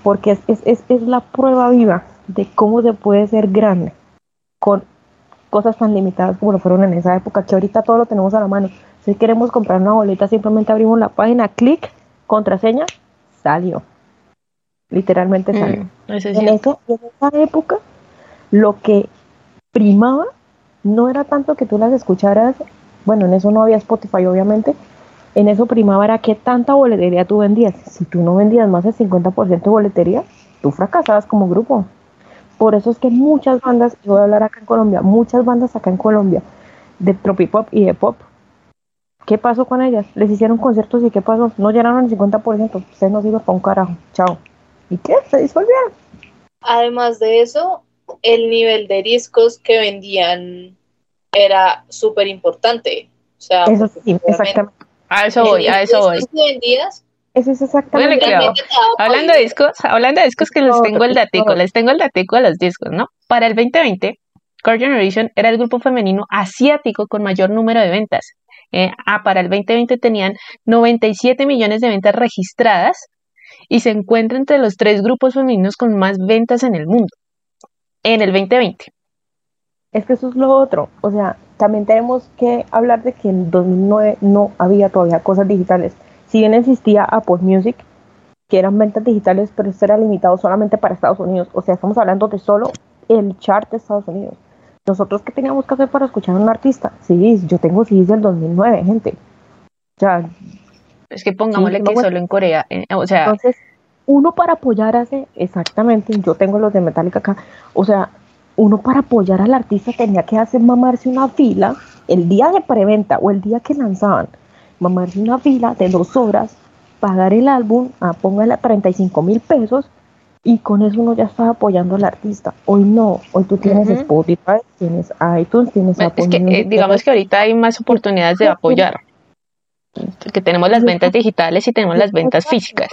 Porque es, es, es, es la prueba viva de cómo se puede ser grande con cosas tan limitadas como lo fueron en esa época, que ahorita todo lo tenemos a la mano. Si queremos comprar una boleta, simplemente abrimos la página, clic, contraseña, salió. Literalmente mm, salió. en, eso, en esa época, lo que primaba no era tanto que tú las escucharas, bueno, en eso no había Spotify obviamente, en eso primaba era que tanta boletería tú vendías. Si tú no vendías más del 50% de boletería, tú fracasabas como grupo. Por eso es que muchas bandas, yo voy a hablar acá en Colombia, muchas bandas acá en Colombia de tropipop y de pop, ¿qué pasó con ellas? Les hicieron conciertos y ¿qué pasó? No llenaron el 50%, ustedes no sirven para un carajo, chao. ¿Y qué? Se disolvieron. Además de eso, el nivel de discos que vendían era súper importante. O sea, eso sí, exactamente. A eso voy, a eso voy. Vendidas eso es exactamente. hablando de discos, hablando de discos que les tengo el datico, les tengo el datico de los discos, ¿no? Para el 2020, Core Generation era el grupo femenino asiático con mayor número de ventas. Eh, ah, para el 2020 tenían 97 millones de ventas registradas y se encuentra entre los tres grupos femeninos con más ventas en el mundo en el 2020. Es que eso es lo otro. O sea, también tenemos que hablar de que en 2009 no había todavía cosas digitales. Si bien existía Apple Music, que eran ventas digitales, pero esto era limitado solamente para Estados Unidos. O sea, estamos hablando de solo el chart de Estados Unidos. Nosotros, ¿qué teníamos que hacer para escuchar a un artista? Sí, yo tengo CDs del 2009, gente. O sea, Es que pongámosle Sí, que solo en Corea, eh, o sea, entonces, uno para apoyar hace, exactamente, yo tengo los de Metallica acá, o sea, uno para apoyar al artista tenía que hacer mamarse una fila el día de preventa o el día que lanzaban, mamarse una fila de dos horas, pagar el álbum, a póngale a 35 mil pesos y con eso uno ya estaba apoyando al artista. Hoy no, hoy tú tienes. Spotify, tienes iTunes, tienes Apple es que eh, digamos que ahorita hay más oportunidades de apoyar. Que tenemos las ventas digitales y tenemos las ventas físicas.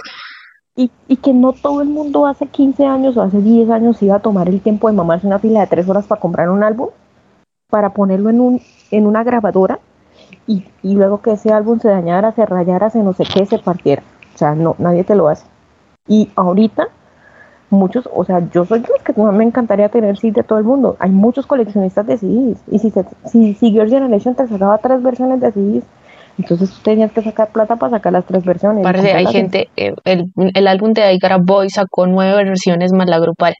Y, y que no todo el mundo hace 15 años o hace 10 años iba a tomar el tiempo de mamarse una fila de 3 horas para comprar un álbum, para ponerlo en, un, en una grabadora y, y luego que ese álbum se dañara, se rayara, se no sé qué, se partiera. O sea, no, nadie te lo hace. Y ahorita, muchos, o sea, yo soy de los que me encantaría tener CDs de todo el mundo. Hay muchos coleccionistas de CDs. Y si, se, si, si Girls' Generation te sacaba tres versiones de CDs, entonces tú tenías que sacar plata para sacar las tres versiones. Parece, hay gente, eh, el, el álbum de I Got a Boy sacó nueve versiones más la grupal.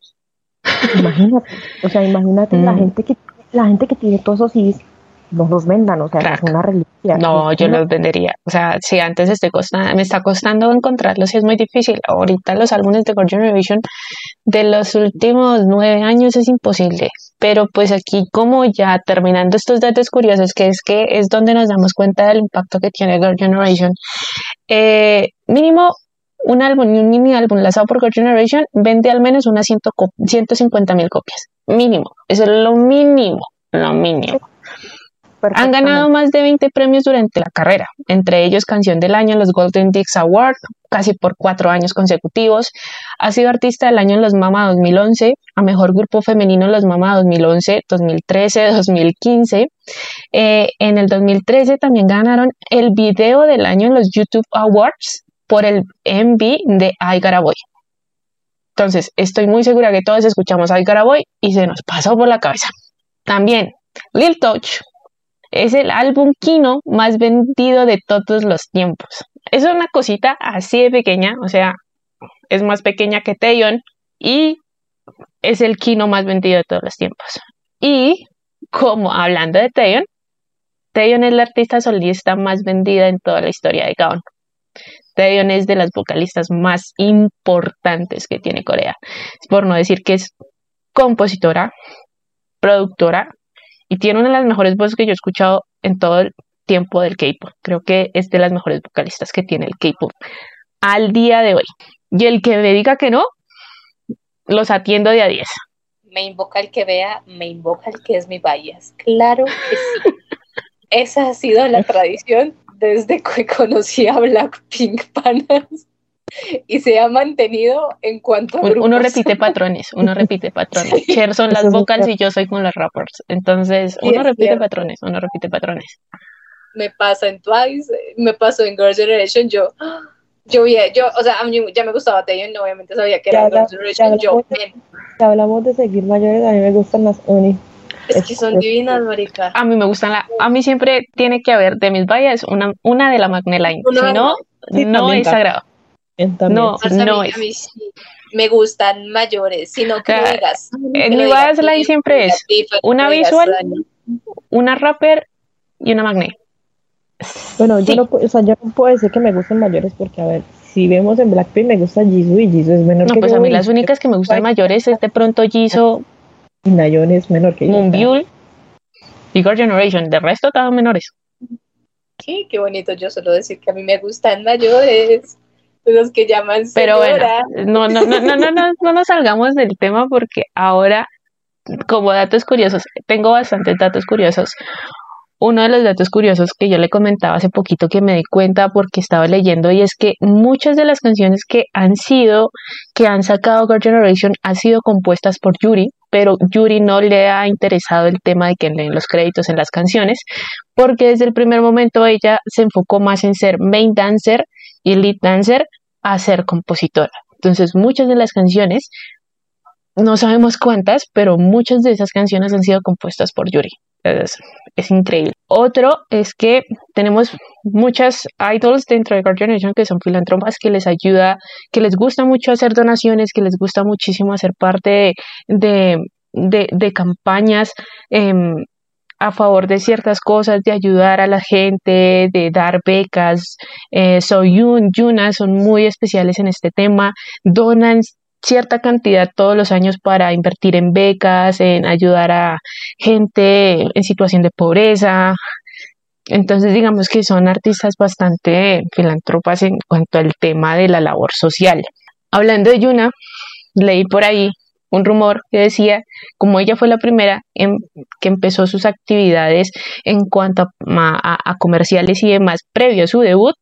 Imagínate, o sea, imagínate la Mm. gente que la gente que tiene todos esos CDs, no los vendan, o sea, Crack. es una reliquia. No, yo los vendería. O sea, si antes estoy costa- me está costando encontrarlos y es muy difícil. Ahorita los álbumes de Girl Generation de los últimos nueve años es imposible. Pero pues aquí como ya terminando estos datos curiosos, que es que es donde nos damos cuenta del impacto que tiene Girl Generation. Eh, mínimo un álbum y un mini álbum lanzado por Girl Generation vende al menos unas 100 co- 150 mil copias. Mínimo. Eso es lo mínimo. Lo mínimo. Han ganado más de 20 premios durante la carrera, entre ellos Canción del Año en los Golden Discs Award, casi por cuatro años consecutivos. Ha sido Artista del Año en los Mama 2011, a Mejor Grupo Femenino en los Mama 2011, 2013, 2015. Eh, en el 2013 también ganaron el Video del Año en los YouTube Awards por el MV de I Got a Boy. Entonces, estoy muy segura que todos escuchamos I Got a Boy y se nos pasó por la cabeza. También, Lil Touch es el álbum Kino más vendido de todos los tiempos. Es una cosita así de pequeña, o sea, es más pequeña que Taeyeon y es el Kino más vendido de todos los tiempos. Y como hablando de Taeyeon, Taeyeon es la artista solista más vendida en toda la historia de Gaon. Taeyeon es de las vocalistas más importantes que tiene Corea. Por no decir que es compositora, productora y tiene una de las mejores voces que yo he escuchado en todo el tiempo del K-pop. Creo que es de las mejores vocalistas que tiene el K-pop al día de hoy. Y el que me diga que no, los atiendo de a 10. Me invoca el que vea, me invoca el que es mi bias. Claro que sí. Esa ha sido la tradición desde que conocí a Blackpink Panas y se ha mantenido en cuanto a Un- Uno grupos. repite patrones, uno repite patrones. Sí. Cher son las vocals y yo soy con los rappers. Entonces, Sí, uno repite cierto. patrones, uno repite patrones. me pasa en Twice, me pasó en Girls' Generation, yo, yo vi, yo, o sea, a mí ya me gustaba Taeyeon, obviamente sabía que Ya era Girls' Generation, ya yo, hablamos de- ven, Si hablamos de seguir mayores, a mí me gustan las uni. es que son divinas, marica. A mí me gustan la, a mí siempre tiene que haber de mis vallas una, una de la Magneline. Si no, Sí, no es sagrado. También. No, O sea, a no mí- es. a mí sí me gustan mayores, sino que O sea, no digas. En mi no digas baseline siempre no es una no digas visual, una rapper y una Magne. Bueno, yo no, o sea, yo no puedo decir que me gusten mayores porque, a ver, si vemos en Blackpink me gusta Jisoo y Jisoo es menor No, que pues yo. a mí las únicas que me gustan mayores es de pronto Jisoo, Y Nayeon es menor que yo. Moonbyul y Girl Generation. De resto, todos menores. Sí, qué bonito yo solo decir que a mí me gustan mayores, los que llaman Pero bueno, no, no, no, no, no, no, no nos salgamos del tema porque ahora, como datos curiosos, tengo bastantes datos curiosos. Uno de los datos curiosos que yo le comentaba hace poquito que me di cuenta porque estaba leyendo y es que muchas de las canciones que han sido, que han sacado Girl Generation han sido compuestas por Yuri, pero Yuri no le ha interesado el tema de que leen los créditos en las canciones porque desde el primer momento ella se enfocó más en ser main dancer y lead dancer a ser compositora. Entonces, muchas de las canciones, no sabemos cuántas, pero muchas de esas canciones han sido compuestas por Yuri. Es, increíble. Otro es que tenemos muchas idols dentro de Guardian Generation que son filántropas que les ayuda, que les gusta mucho hacer donaciones, que les gusta muchísimo hacer parte de, de, de campañas. Eh, a favor de ciertas cosas, de ayudar a la gente, de dar becas. Eh, Soyun, Yuna son muy especiales en este tema, donan cierta cantidad todos los años para invertir en becas, en ayudar a gente en situación de pobreza. Entonces, digamos que son artistas bastante filántropas en cuanto al tema de la labor social. Hablando de Yuna, leí por ahí un rumor que decía, como ella fue la primera que empezó sus actividades en cuanto a, comerciales y demás previo a su debut,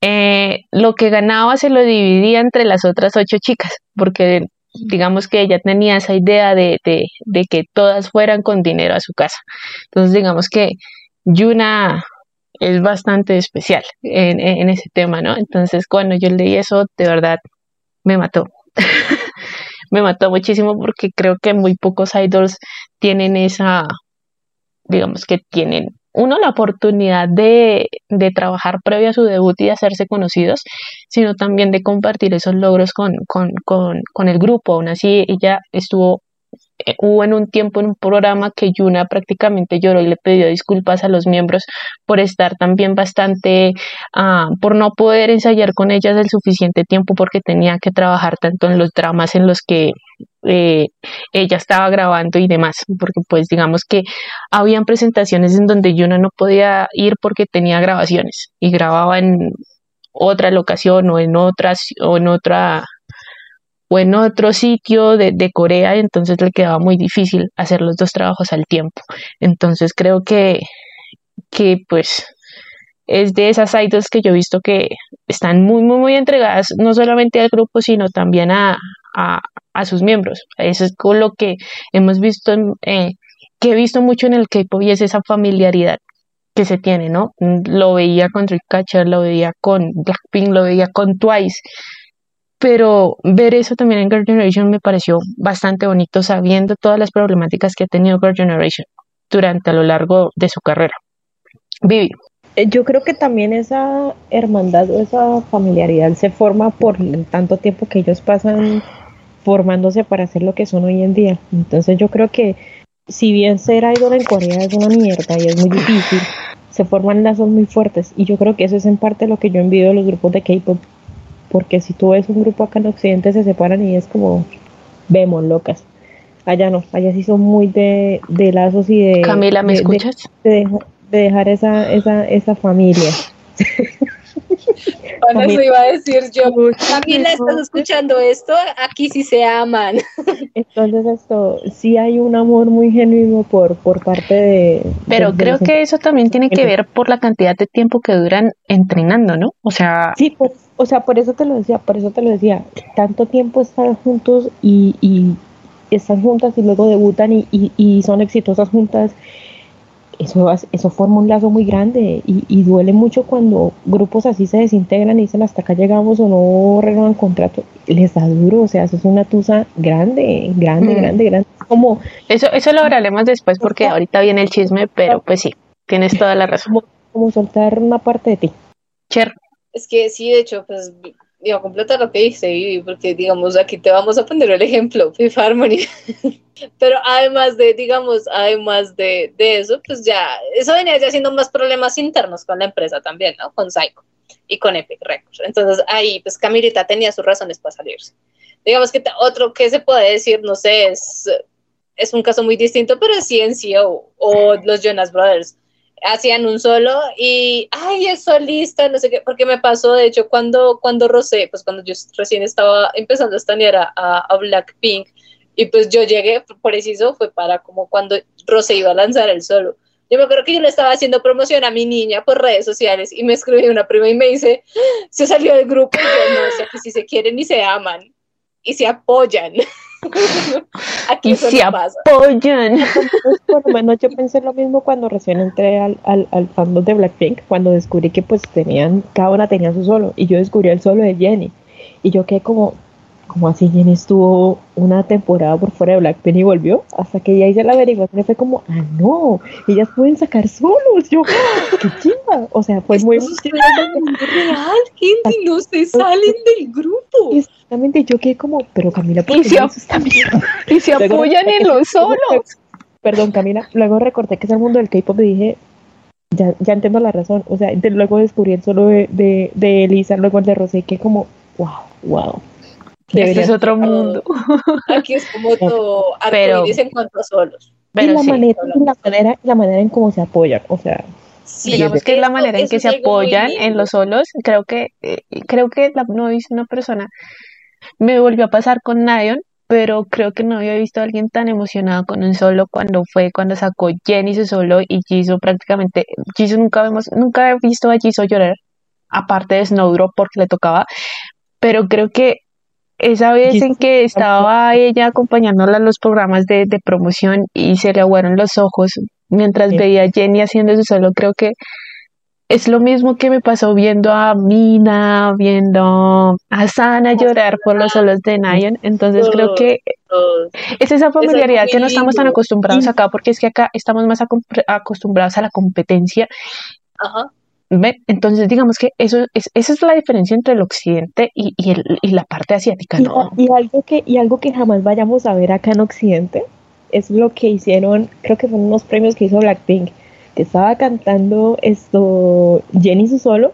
eh, lo que ganaba se lo dividía entre las otras ocho chicas, porque digamos que ella tenía esa idea de, que todas fueran con dinero a su casa. Entonces digamos que Yuna es bastante especial en ese tema, ¿no? Entonces cuando yo leí eso, de verdad me mató. me mató muchísimo porque creo que muy pocos idols tienen esa, digamos que tienen, uno, la oportunidad de, de trabajar previo a su debut y de hacerse conocidos, sino también de compartir esos logros con, con, con, con el grupo. Aún así, ella estuvo hubo en un tiempo en un programa que Yuna prácticamente lloró y le pidió disculpas a los miembros por estar también bastante, ah, por no poder ensayar con ellas el suficiente tiempo porque tenía que trabajar tanto en los dramas en los que eh, ella estaba grabando y demás, porque pues digamos que habían presentaciones en donde Yuna no podía ir porque tenía grabaciones y grababa en otra locación o en otras o en otra o en otro sitio de, de, Corea, entonces le quedaba muy difícil hacer los dos trabajos al tiempo. Entonces creo que, que pues es de esas idols que yo he visto que están muy, muy, muy entregadas, no solamente al grupo, sino también a, a, a sus miembros. Eso es con lo que hemos visto, eh, que he visto mucho en el K-pop y es esa familiaridad que se tiene, ¿no? Lo veía con Dreamcatcher, lo veía con Blackpink, lo veía con Twice pero ver eso también en Girl Generation me pareció bastante bonito sabiendo todas las problemáticas que ha tenido Girl Generation durante a lo largo de su carrera. Vivi. Eh, yo creo que también esa hermandad o esa familiaridad se forma por el tanto tiempo que ellos pasan formándose para hacer lo que son hoy en día. Entonces yo creo que si bien ser idol en Corea es una mierda y es muy difícil, se forman lazos muy fuertes y yo creo que eso es en parte lo que yo envidio de los grupos de K-pop porque si tú ves un grupo acá en Occidente se separan y es como, vemos locas. Allá no, allá sí son muy de, de lazos y de... Camila, ¿me escuchas? De, dejar esa, esa, esa familia. Cuando eso iba a decir yo, Camila, ¿estás escuchando esto? Aquí sí se aman. Entonces esto, sí hay un amor muy genuino por, por parte de... Pero creo que eso también tiene que ver por la cantidad de tiempo que duran entrenando, ¿no? O sea... Sí, pues o sea, por eso te lo decía, por eso te lo decía, tanto tiempo están juntos y, y están juntas y luego debutan y, y, son exitosas juntas, eso, eso forma un lazo muy grande y, duele mucho cuando grupos así se desintegran y dicen hasta acá llegamos o no renuevan contrato, les da duro, o sea, eso es una tusa grande, grande, mm. grande, grande. Como, eso, eso lo hablaremos después porque ahorita viene el chisme, pero pues sí, tienes toda la razón. Como, como soltar una parte de ti. Cher. Es que sí, de hecho, pues digo, completa lo que dice Vivi, porque digamos, aquí te vamos a poner el ejemplo, Fifth Harmony. Pero además de, digamos, además de, de, eso, pues ya, eso venía ya siendo más problemas internos con la empresa también, ¿no? Con Psycho y con Epic Records. Entonces ahí, pues Camilita tenía sus razones para salirse. Digamos que otro que se puede decir, no sé, es, es un caso muy distinto, pero es CNCO o los Jonas Brothers hacían un solo y, ay, es solista, no sé qué, porque me pasó, de hecho, cuando, cuando Rosé, pues cuando yo recién estaba empezando a estanear a, Blackpink, y pues yo llegué, preciso, fue para como cuando Rosé iba a lanzar el solo. Yo me acuerdo que yo le estaba haciendo promoción a mi niña por redes sociales y me escribió una prima y me dice, se salió del grupo y yo no, sé que si se quieren y se aman y se apoyan. Aquí Y eso se no pasa. apoyan. Por lo menos yo pensé lo mismo cuando recién entré al, al, al fandom de Blackpink, cuando descubrí que pues tenían, cada una tenía su solo, y yo descubrí el solo de Jenny, y yo quedé como, como así Jenny estuvo una temporada por fuera de Blackpink y volvió, hasta que ya hice la averiguación y fue como, ah no, ellas pueden sacar solos, yo, ¡ah, qué chiva, o sea, fue muy real, gente, no se salen del grupo. Exactamente, yo quedé como, pero Camila, ¿por Y qué se esta mierda?" Y se apoyan en los solos. Perdón, Camila. Luego recordé que es el mundo del K-pop y dije, ya, ya entiendo la razón. O sea, luego descubrí el solo de, de, de Elisa, luego el de Rosé, que como, wow, wow. Este es otro mundo. Aquí es como todo Pero- en cuanto a solos. y Pero la sí, manera, y la manera, la manera en cómo se apoyan. O sea, Sí, digamos que es la manera en que se apoyan en los solos. Creo que, eh, creo que la- no he visto una persona. Me volvió a pasar con Nayeon, pero creo que no había visto a alguien tan emocionado con un solo cuando fue cuando sacó Jenny su solo y Jisoo prácticamente. Jisoo nunca vemos, nunca he visto a Jisoo llorar, aparte de Snowdrop porque le tocaba. Pero creo que esa vez en que estaba ella acompañándola en los programas de, de promoción y se le aguaron los ojos mientras Sí. veía a Jenny haciendo su solo, creo que es lo mismo que me pasó viendo a Mina, viendo a Sana llorar por los solos de Nayeon. Entonces creo que es esa familiaridad que no estamos tan acostumbrados acá, porque es que acá estamos más acostumbrados a la competencia. Ajá. ¿Ve? Entonces, digamos que eso es, esa es la diferencia entre el occidente y, y, el- y la parte asiática, y, ¿no? y algo que, y algo que jamás vayamos a ver acá en Occidente es lo que hicieron, creo que fueron unos premios que hizo Blackpink, que estaba cantando esto Jenny su solo,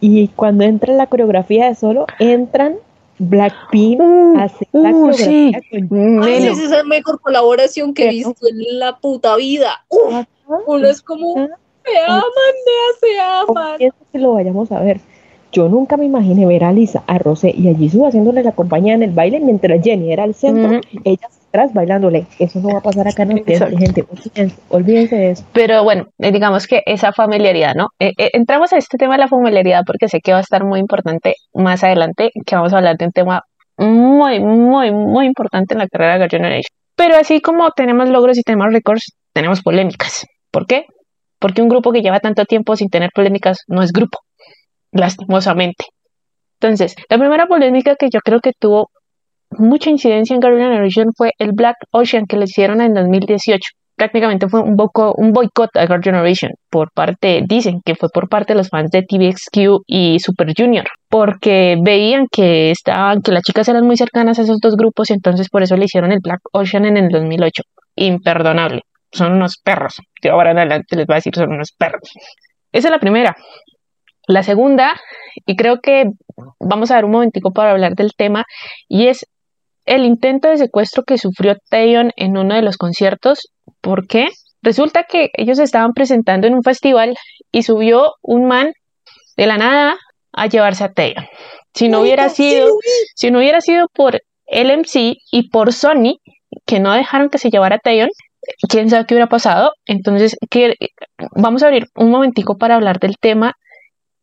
y cuando entra la coreografía de solo, entran Blackpink Uh, a hacer la uh, sí. coreografía con Ay, esa es la mejor colaboración que he visto en la puta vida. Uf, uno es como, se aman, nea, se aman. Confieso que lo vayamos a ver. Yo nunca me imaginé ver a Lisa, a Rosé y a Jisoo haciéndole la compañía en el baile mientras Jenny era el centro, Ujú. ellas atrás bailándole. Eso no va a pasar acá en Occidente, Exacto. gente. Olvídense, olvídense de eso. Pero bueno, eh, digamos que esa familiaridad, ¿no? Eh, eh, entramos a este tema de la familiaridad porque sé que va a estar muy importante más adelante, que vamos a hablar de un tema muy, muy, muy importante en la carrera de Girl Generation. Pero así como tenemos logros y tenemos récords, tenemos polémicas. ¿Por qué? Porque un grupo que lleva tanto tiempo sin tener polémicas no es grupo, lastimosamente. Entonces, la primera polémica que yo creo que tuvo mucha incidencia en Girl Generation fue el Black Ocean que le hicieron en 2018 prácticamente fue un, un boicot a Girl Generation por parte, dicen que fue por parte de los fans de TVXQ y Super Junior, porque veían que estaban, que las chicas eran muy cercanas a esos dos grupos y entonces por eso le hicieron el Black Ocean en el 2008. Imperdonable. Son unos perros. De ahora en adelante les voy a decir son unos perros. Esa es la primera. La segunda, y creo que vamos a dar un momentico para hablar del tema, y es el intento de secuestro que sufrió Taeyeon en uno de los conciertos. ¿Por qué? Resulta que ellos estaban presentando en un festival y subió un man de la nada a llevarse a Taeyeon. Si no hubiera sido, si no hubiera sido por LMC y por Sony, que no dejaron que se llevara a Taeyeon, quién sabe qué hubiera pasado. Entonces, que, vamos a abrir un momentico para hablar del tema.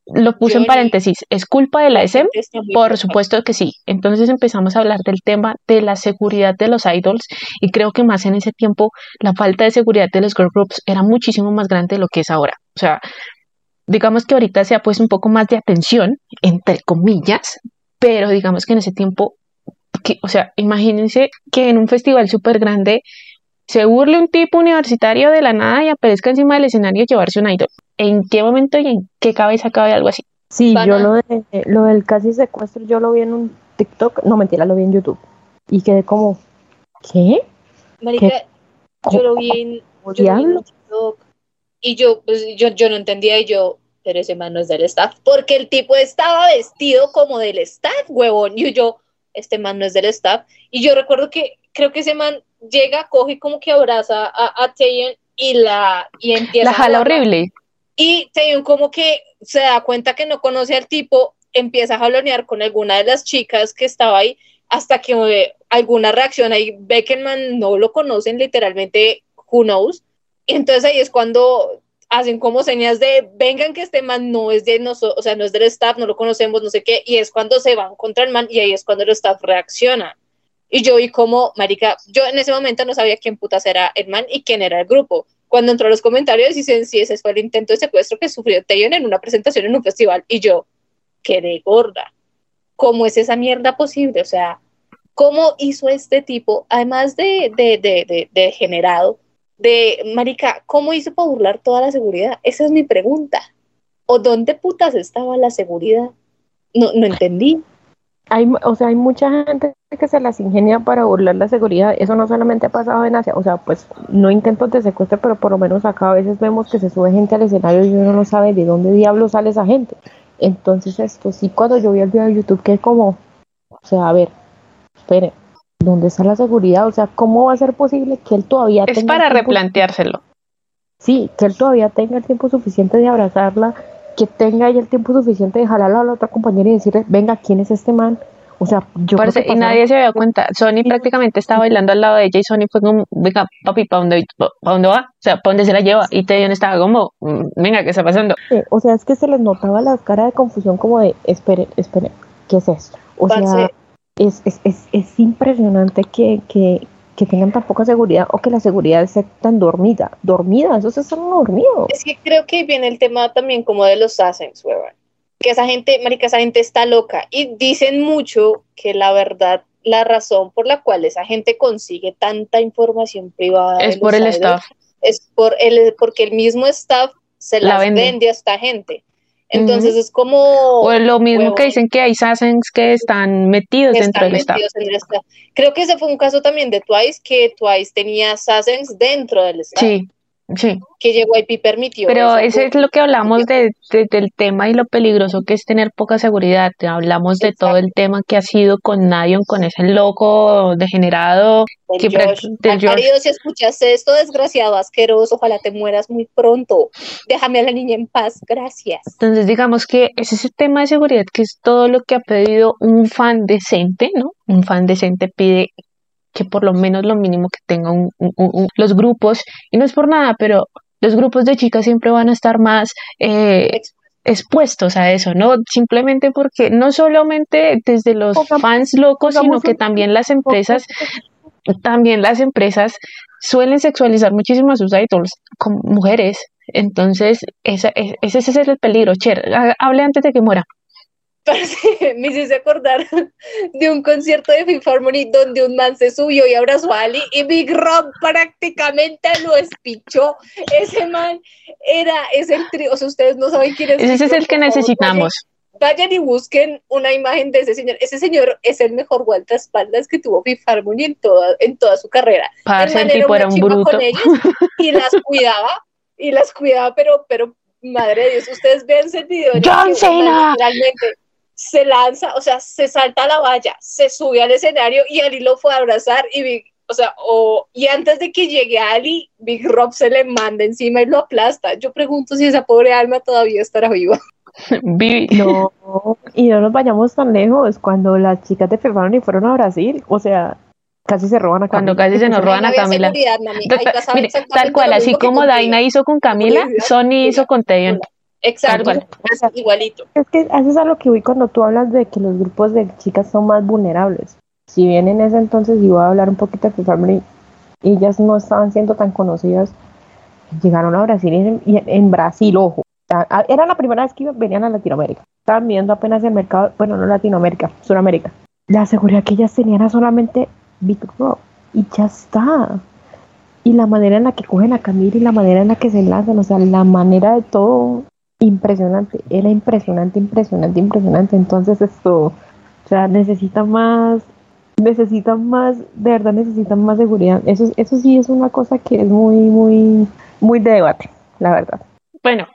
Lo puse en paréntesis. ¿Es culpa de la muy Por supuesto que sí. Entonces empezamos a hablar del tema de la seguridad de los idols y creo que más en ese tiempo la falta de seguridad de los girl groups era muchísimo más grande de lo que es ahora. O sea, digamos que ahorita se ha puesto un poco más de atención, entre comillas, pero digamos que en ese tiempo, que, o sea, imagínense que en un festival súper grande se burle un tipo universitario de la nada y aparezca encima del escenario llevarse un idol. ¿En qué momento y en qué cabeza cabe algo así? Sí, Banana. yo lo, de, lo del casi secuestro, yo lo vi en un TikTok, no mentira, lo vi en YouTube. Y quedé como, ¿qué? Marica, ¿Qué? yo lo vi en, ¿Cómo yo lo vi en diablo? TikTok y yo, pues, yo, yo no entendía y yo, pero ese man no es del staff, porque el tipo estaba vestido como del staff, huevón, y yo, este man no es del staff, y yo recuerdo que creo que ese man llega, coge como que abraza a, a Taeyeon y la y empieza La jala horrible. Y Taeyeon como que se da cuenta que no conoce al tipo, empieza a jalonear con alguna de las chicas que estaba ahí, hasta que alguna reacción ahí, ve que el man no lo conocen literalmente, who knows. Y entonces ahí es cuando hacen como señas de, vengan que este man no es de nosotros, o sea, no es del staff, no lo conocemos, no sé qué, y es cuando se van contra el man y ahí es cuando el staff reacciona. Y yo vi como, marica, yo en ese momento no sabía quién putas era el man y quién era el grupo. Cuando entró a los comentarios dicen, sí, ese fue el intento de secuestro que sufrió Tayon en una presentación en un festival. Y yo, quedé gorda. ¿Cómo es esa mierda posible? O sea, ¿cómo hizo este tipo, además de, de, de, de, de generado, de, marica, ¿cómo hizo para burlar toda la seguridad? Esa es mi pregunta. ¿O dónde putas estaba la seguridad? No, no entendí. Hay, o sea, hay mucha gente que se las ingenia para burlar la seguridad. Eso no solamente ha pasado en Asia. O sea, pues no intentos de secuestro, pero por lo menos acá a veces vemos que se sube gente al escenario y uno no sabe de dónde diablos sale esa gente. Entonces esto sí, cuando yo vi el video de YouTube, que como, o sea, a ver, espere, ¿dónde está la seguridad? O sea, ¿cómo va a ser posible que él todavía Es tenga para el tiempo- replanteárselo. Sí, que él todavía tenga el tiempo suficiente de abrazarla, que tenga ella el tiempo suficiente de jalarla a la otra compañera y decirle, venga, ¿quién es este man? O sea, yo creo Parce, que y nadie se había cuenta. Sony prácticamente estaba bailando al lado de ella y Sony fue como, venga, papi, ¿para dónde, pa dónde va? O sea, ¿para dónde se la lleva? Y Taeyeon estaba como, "Mm, venga, ¿qué está pasando? Sí, O sea, es que se les notaba la cara de confusión como de, espere, espere, ¿qué es esto? O sea, es, es, es, es impresionante que, que, que tengan tan poca seguridad o que la seguridad esté tan dormida. Dormida, esos están dormidos. Es que creo que viene el tema también como de los Sassens, huevón. Que esa gente, marica, esa gente está loca. Y dicen mucho que la verdad, la razón por la cual esa gente consigue tanta información privada Es por el staff. es por el, porque el mismo staff se La las vende. vende. a esta gente. Entonces es como... O lo mismo que dicen que hay Sassens que están metidos que dentro están del staff. metidos en el staff. Creo que ese fue un caso también de Twice, que Twice tenía Sassens dentro del staff. Sí, sí. Que JYP permitió. Pero eso es lo que hablamos de, de- del tema y lo peligroso que es tener poca seguridad. Hablamos de todo el tema que ha sido con Nayon, con ese loco degenerado. Del que pra- Josh. del Mal Josh. parido, si escuchaste esto, desgraciado, asqueroso, ojalá te mueras muy pronto. Déjame a la niña en paz, gracias. Entonces, digamos que es ese tema de seguridad que es todo lo que ha pedido un fan decente, ¿no? Un fan decente pide que por lo menos lo mínimo que tenga un- un- un- un- los grupos, y no es por nada, pero los grupos de chicas siempre van a estar más eh, Ex- expuestos a eso, ¿no? Simplemente porque no solamente desde los fans locos, sino que también las empresas, también las empresas suelen sexualizar muchísimo a sus idols como mujeres. Entonces, ese, ese es el peligro. Cher, ha- hable antes de que muera. Me hiciste acordar de un concierto de Fifth Harmony donde un man se subió y abrazó a Ali y Big Rob prácticamente lo espichó. Ese man era, es el trío, o sea, ustedes no saben quién es. Ese es Rob, el que necesitamos. Vayan, vayan y busquen una imagen de ese señor. Ese señor es el mejor guardaespaldas que tuvo Fifth Harmony en toda, en toda su carrera. Parce, el man tipo era un bruto. con ellos y las cuidaba, y las cuidaba, pero, pero, madre de Dios, ustedes ven ese video. el ¡John el Cena! man Literalmente se lanza, o sea, se salta a la valla, se sube al escenario y Ali lo fue a abrazar y Big, o sea, o, y antes de que llegue Ali, Big Rob se le manda encima y lo aplasta. Yo pregunto si esa pobre alma todavía estará viva. Vi- No, y no nos vayamos tan lejos. Cuando las chicas de Ferrari y fueron a Brasil, o sea, casi se roban a Cuando Camila. casi se nos roban No a Camila. mire, exactamente tal cual, así como. Daina hizo con Camila, Sony hizo con Taeyeon. Exacto, cual. igualito. Es que eso es a lo que voy cuando tú hablas de que los grupos de chicas son más vulnerables. Si bien en ese entonces iba a hablar un poquito de Family, ellas no estaban siendo tan conocidas, llegaron a Brasil y en, y en Brasil, ojo. Era la primera vez que iban- venían a Latinoamérica. Estaban viendo apenas el mercado, bueno, no Latinoamérica, Sudamérica. La seguridad que ellas tenían era solamente Big Rock y ya está. Y la manera en la que cogen a Camila y la manera en la que se lanzan, o sea, la manera de todo impresionante, era impresionante, impresionante, impresionante. Entonces esto, o sea, necesitan más, necesitan más, de verdad necesitan más seguridad. Eso, eso sí es una cosa que es muy, muy, muy de debate, la verdad. Bueno,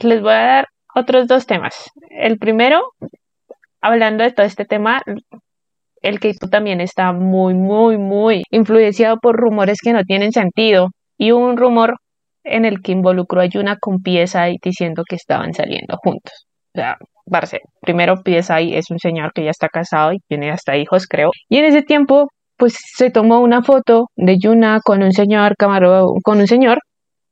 les voy a dar otros dos temas. El primero, hablando de todo este tema, el K-pop también está muy, muy, muy influenciado por rumores que no tienen sentido. Y un rumor en el que involucró a Yuna con PSI diciendo que estaban saliendo juntos. O sea, parce, primero PSI es un señor que ya está casado y tiene hasta hijos, creo. Y en ese tiempo, pues se tomó una foto de Yuna con un señor camaro, con un señor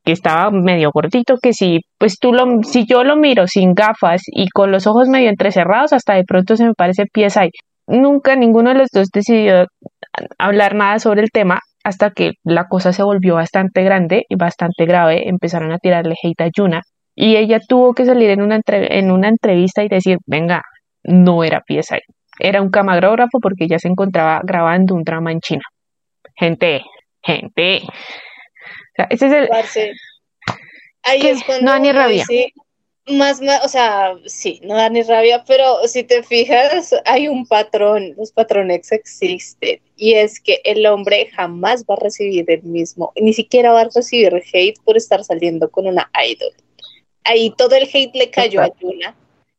que estaba medio gordito, que si, pues tú lo, si yo lo miro sin gafas y con los ojos medio entrecerrados, hasta de pronto se me parece PSI. Nunca ninguno de los dos decidió hablar nada sobre el tema hasta que la cosa se volvió bastante grande y bastante grave. Empezaron a tirarle hate a Yuna y ella tuvo que salir en una, en una entrevista y decir, venga, no era pieza, era un camarógrafo porque ella se encontraba grabando un drama en China. Gente, gente. ese es el... Ahí es cuando no da ni rabia. Más, más, o sea, sí, no da ni rabia, pero si te fijas, hay un patrón, los patrones existen, y es que el hombre jamás va a recibir el mismo, ni siquiera va a recibir hate por estar saliendo con una idol. Ahí todo el hate le cayó a Yuna.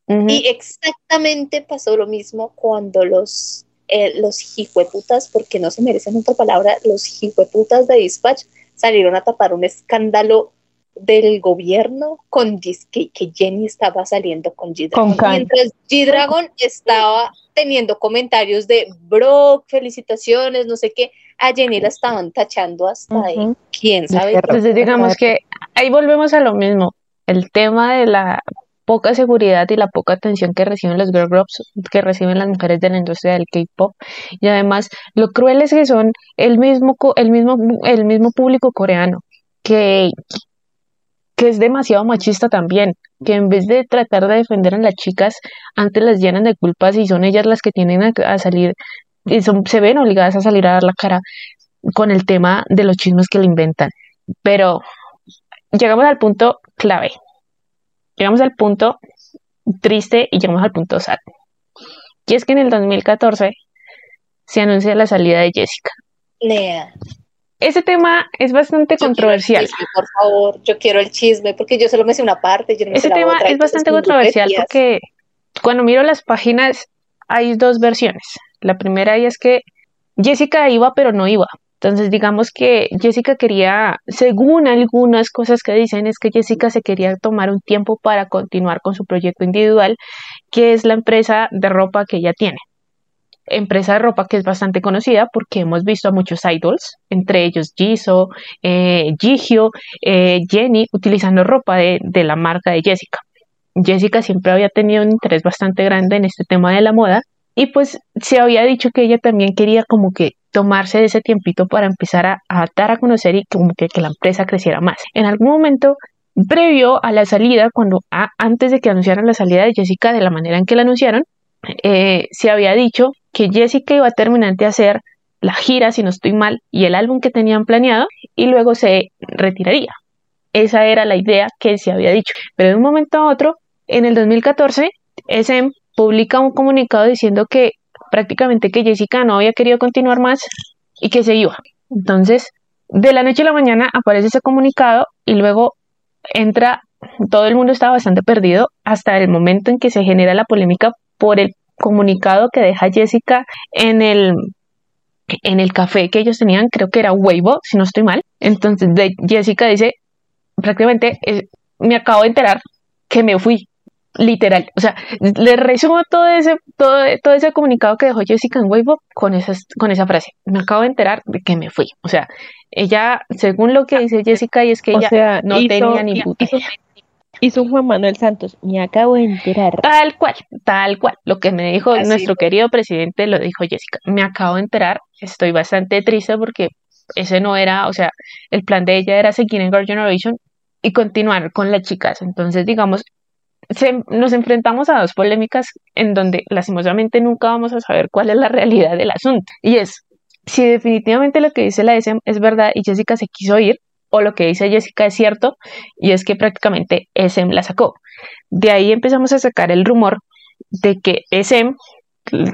Y exactamente pasó lo mismo cuando los, eh, los hijueputas, porque no se merecen otra palabra, los hijueputas de Dispatch salieron a tapar un escándalo del gobierno con que, que Jenny estaba saliendo con G-Dragon. Mientras G-Dragon estaba teniendo comentarios de bro, felicitaciones, no sé qué, a Jenny la estaban tachando hasta ahí. ¿Quién sabe? Entonces digamos que ahí volvemos a lo mismo. El tema de la poca seguridad y la poca atención que reciben los girl groups, que reciben las mujeres de la industria del K-pop. Y además, lo cruel es que son el mismo, el mismo, el mismo público coreano, que, que es demasiado machista también, que en vez de tratar de defender a las chicas, antes las llenan de culpas y son ellas las que tienen a, salir, y son, se ven obligadas a salir a dar la cara con el tema de los chismes que le inventan. Pero llegamos al punto clave. Llegamos al punto triste y llegamos al punto sad. Y es que en el 2014 se anuncia la salida de Jessica. Lea. Ese tema es bastante controversial. por favor, yo quiero el chisme porque yo solo me sé una parte. Yo no Ese tema es bastante controversial porque cuando miro las páginas hay dos versiones. La primera es que Jessica iba pero no iba. Entonces digamos que Jessica quería, según algunas cosas que dicen, es que Jessica se quería tomar un tiempo para continuar con su proyecto individual, que es la empresa de ropa que ella tiene empresa de ropa que es bastante conocida porque hemos visto a muchos idols, entre ellos Jisoo, eh, Jihyo, eh, Jenny, utilizando ropa de, de la marca de Jessica. Jessica siempre había tenido un interés bastante grande en este tema de la moda y pues se había dicho que ella también quería como que tomarse ese tiempito para empezar a, a dar a conocer y como que, que, la empresa creciera más. En algún momento, previo a la salida, cuando antes de que anunciaran la salida de Jessica de la manera en que la anunciaron, eh, se había dicho que Jessica iba a terminar de hacer la gira, si no estoy mal, y el álbum que tenían planeado, y luego se retiraría. Esa era la idea que se había dicho. Pero de un momento a otro, en el 2014, SM publica un comunicado diciendo que prácticamente que Jessica no había querido continuar más y que se iba. Entonces, de la noche a la mañana aparece ese comunicado y luego entra, todo el mundo estaba bastante perdido hasta el momento en que se genera la polémica por el comunicado que deja Jessica en el en el café que ellos tenían, creo que era Weibo, si no estoy mal. Entonces de Jessica dice, prácticamente eh, me acabo de enterar que me fui, literal. O sea, le resumo todo ese, todo, todo ese comunicado que dejó Jessica en Weibo con, esas, con esa frase. Me acabo de enterar de que me fui. O sea, ella, según lo que dice Jessica, y es que ella no tenía ni puta Hizo un Juan Manuel Santos, me acabo de enterar. Tal cual, tal cual. Lo que me dijo nuestro querido presidente lo dijo Jessica. Me acabo de enterar, estoy bastante triste porque ese no era, o sea, el plan de ella era seguir en Girl Generation y continuar con las chicas. Entonces, digamos, nos enfrentamos a dos polémicas en donde lastimosamente nunca vamos a saber cuál es la realidad del asunto. Y es, si definitivamente lo que dice la SM es verdad y Jessica se quiso ir, o lo que dice Jessica es cierto, y es que prácticamente SM la sacó. De ahí empezamos a sacar el rumor de que SM,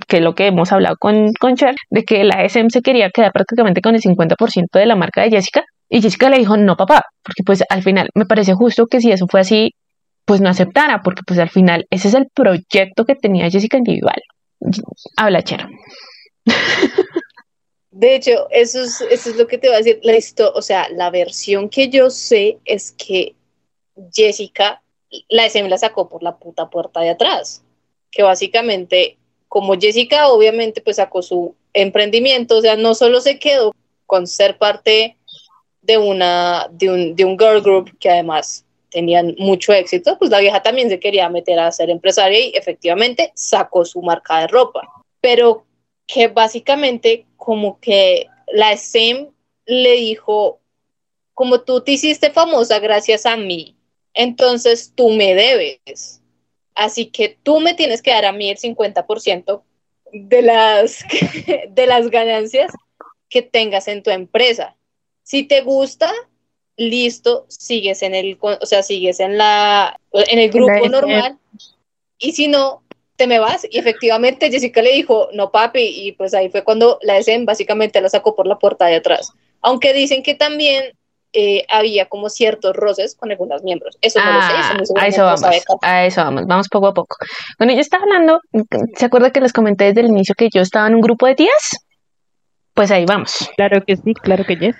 que es lo que hemos hablado con, con Cher, de que la SM se quería quedar prácticamente con el 50% de la marca de Jessica, y Jessica le dijo, no papá, porque pues al final me parece justo que si eso fue así, pues no aceptara, porque pues al final ese es el proyecto que tenía Jessica individual. Habla Cher. De hecho, eso es, eso es lo que te va a decir. La o sea, la versión que yo sé es que Jessica, la SM la sacó por la puta puerta de atrás. Que básicamente, como Jessica obviamente pues sacó su emprendimiento, o sea, no solo se quedó con ser parte de, una, de, un, de un girl group que además tenían mucho éxito, pues la vieja también se quería meter a ser empresaria y efectivamente sacó su marca de ropa. Pero que básicamente como que la SEM le dijo, como tú te hiciste famosa gracias a mí, entonces tú me debes. Así que tú me tienes que dar a mí el 50% de las, de las ganancias que tengas en tu empresa. Si te gusta, listo, sigues en el, o sea, sigues en la, en el grupo normal. Y si no, te me vas. Y efectivamente Jessica le dijo, no papi, y pues ahí fue cuando la SEM básicamente la sacó por la puerta de atrás. Aunque dicen que también eh, había como ciertos roces con algunos miembros. Eso no lo sé. Eso ah, a eso vamos, a eso vamos, vamos poco a poco. Bueno, yo estaba hablando, ¿se acuerda que les comenté desde el inicio que yo estaba en un grupo de tías? Pues ahí vamos. Claro que sí, claro que yes.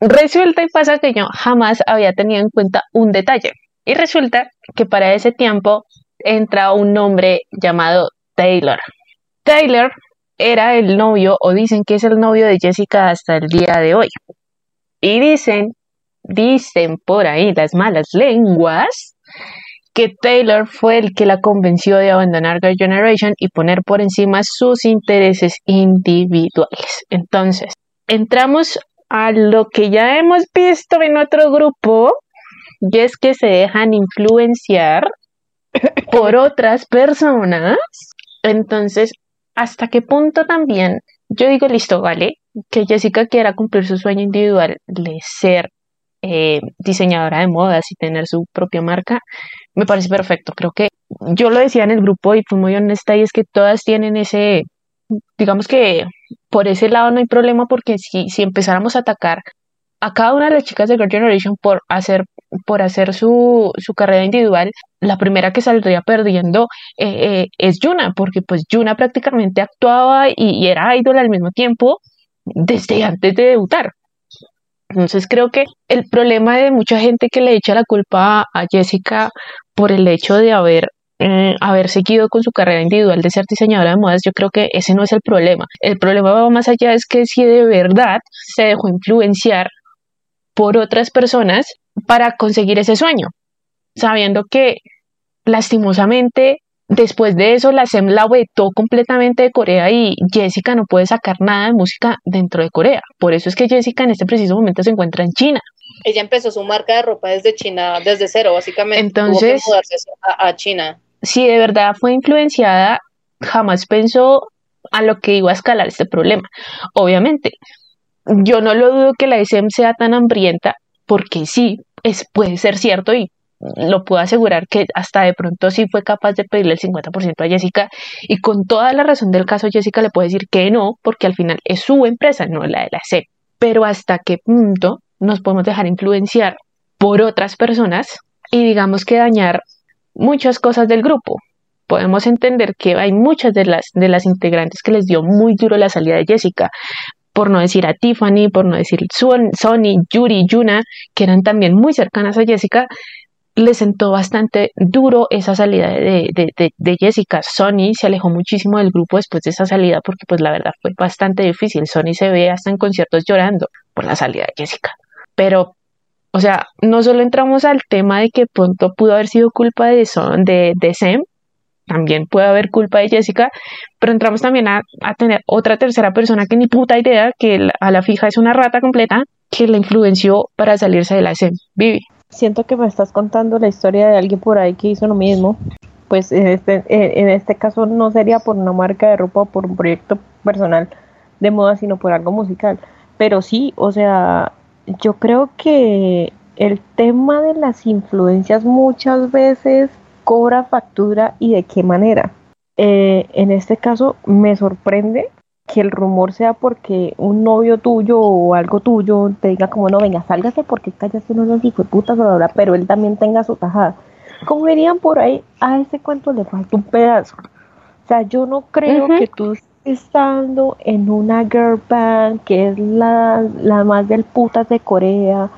Resulta y pasa que yo jamás había tenido en cuenta un detalle. Y resulta que para ese tiempo entra un hombre llamado Taylor. Taylor era el novio, o dicen que es el novio de Jessica hasta el día de hoy. Y dicen, dicen por ahí las malas lenguas, que Taylor fue el que la convenció de abandonar Girl Generation y poner por encima sus intereses individuales. Entonces, entramos a lo que ya hemos visto en otro grupo, y es que se dejan influenciar por otras personas. Entonces, ¿hasta qué punto también yo digo, listo, vale, que Jessica quiera cumplir su sueño individual de ser eh, diseñadora de modas y tener su propia marca, me parece perfecto. Creo que yo lo decía en el grupo y fui muy honesta y es que todas tienen ese, digamos que por ese lado no hay problema porque si, si empezáramos a atacar a cada una de las chicas de Girl Generation por hacer, por hacer su, su carrera individual, la primera que saldría perdiendo eh, eh, es Yuna, porque pues Yuna prácticamente actuaba y, era idol al mismo tiempo desde antes de debutar. Entonces creo que el problema de mucha gente que le echa la culpa a Jessica por el hecho de haber eh, haber seguido con su carrera individual de ser diseñadora de modas, yo creo que ese no es el problema. El problema va más allá, es que si de verdad se dejó influenciar por otras personas para conseguir ese sueño, sabiendo que lastimosamente después de eso la SEM la vetó completamente de Corea y Jessica no puede sacar nada de música dentro de Corea. Por eso es que Jessica en este preciso momento se encuentra en China. Ella empezó su marca de ropa desde China, desde cero, básicamente. Entonces, Tuvo que mudarse a, a China. Si de verdad fue influenciada, jamás pensó a lo que iba a escalar este problema. Obviamente, yo no lo dudo que la SM sea tan hambrienta, porque sí, es, puede ser cierto y lo puedo asegurar que hasta de pronto sí fue capaz de pedirle el 50% a Jessica y con toda la razón del caso Jessica le puede decir que no, porque al final es su empresa, no la de la SM. Pero hasta qué punto nos podemos dejar influenciar por otras personas y digamos que dañar muchas cosas del grupo. Podemos entender que hay muchas de las, de las integrantes que les dio muy duro la salida de Jessica, por no decir a Tiffany, por no decir Sony, Yuri, Yuna, que eran también muy cercanas a Jessica, le sentó bastante duro esa salida de, de, de, Jessica. Sony se alejó muchísimo del grupo después de esa salida porque pues la verdad fue bastante difícil. Sony se ve hasta en conciertos llorando por la salida de Jessica. Pero, o sea, no solo entramos al tema de que pronto pudo haber sido culpa de, Son, de, de Sam, también puede haber culpa de Jessica, pero entramos también a, tener otra tercera persona que ni puta idea, que a la fija es una rata completa, que la influenció para salirse de la SEM. Vivi. Siento que me estás contando la historia de alguien por ahí que hizo lo mismo. Pues en este, en este caso no sería por una marca de ropa o por un proyecto personal de moda, sino por algo musical. Pero sí, o sea, yo creo que el tema de las influencias muchas veces cobra factura y de qué manera. Eh, en este caso me sorprende que el rumor sea porque un novio tuyo o algo tuyo te diga como no, venga, sálgase porque cállate de los putas, pero él también tenga su tajada. Como verían por ahí, a ese cuento le falta un pedazo. O sea, yo no creo que tú estando en una girl band que es la, la más del putas de Corea,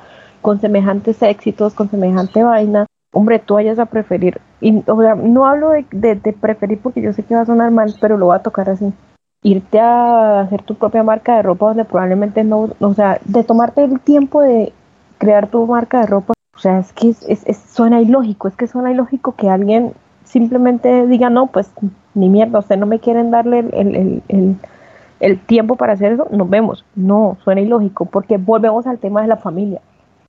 con semejantes éxitos, con semejante vaina, hombre, tú vayas a preferir, y, o sea, no hablo de, preferir porque yo sé que va a sonar mal, pero lo va a tocar así. Irte a hacer tu propia marca de ropa donde probablemente no, o sea, de tomarte el tiempo de crear tu marca de ropa, o sea, es que es, suena ilógico, es que suena ilógico que alguien simplemente diga, no, pues ni mierda, ustedes no me quieren darle el, el tiempo para hacer eso, nos vemos. No, suena ilógico, porque volvemos al tema de la familia.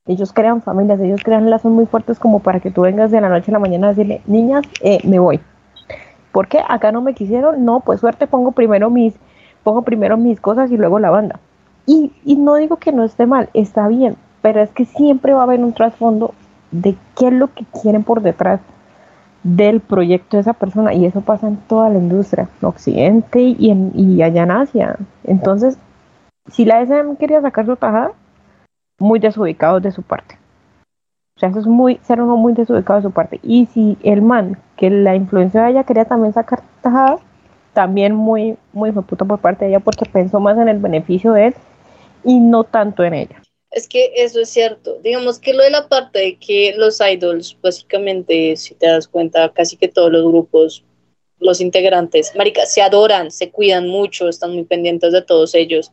Ellos crean familias, ellos crean lazos muy fuertes como para que tú vengas de la noche a la mañana a decirle, niñas, eh, me voy. ¿Por qué? Acá no me quisieron. No, pues suerte, pongo primero mis, pongo primero mis cosas y luego la banda. Y, y no digo que no esté mal, está bien, pero es que siempre va a haber un trasfondo de qué es lo que quieren por detrás del proyecto de esa persona y eso pasa en toda la industria, en Occidente y, en, y allá en Asia. Entonces, si la SM quería sacar su tajada, muy desubicado de su parte. O sea, eso es muy, ser uno muy desubicado de su parte. Y si el man, que la influencia de ella quería también sacar tajada, también muy, muy puto por parte de ella porque pensó más en el beneficio de él y no tanto en ella. Es que eso es cierto. Digamos que lo de la parte de que los idols, básicamente, si te das cuenta, casi que todos los grupos, los integrantes, marica, se adoran, se cuidan mucho, están muy pendientes de todos ellos.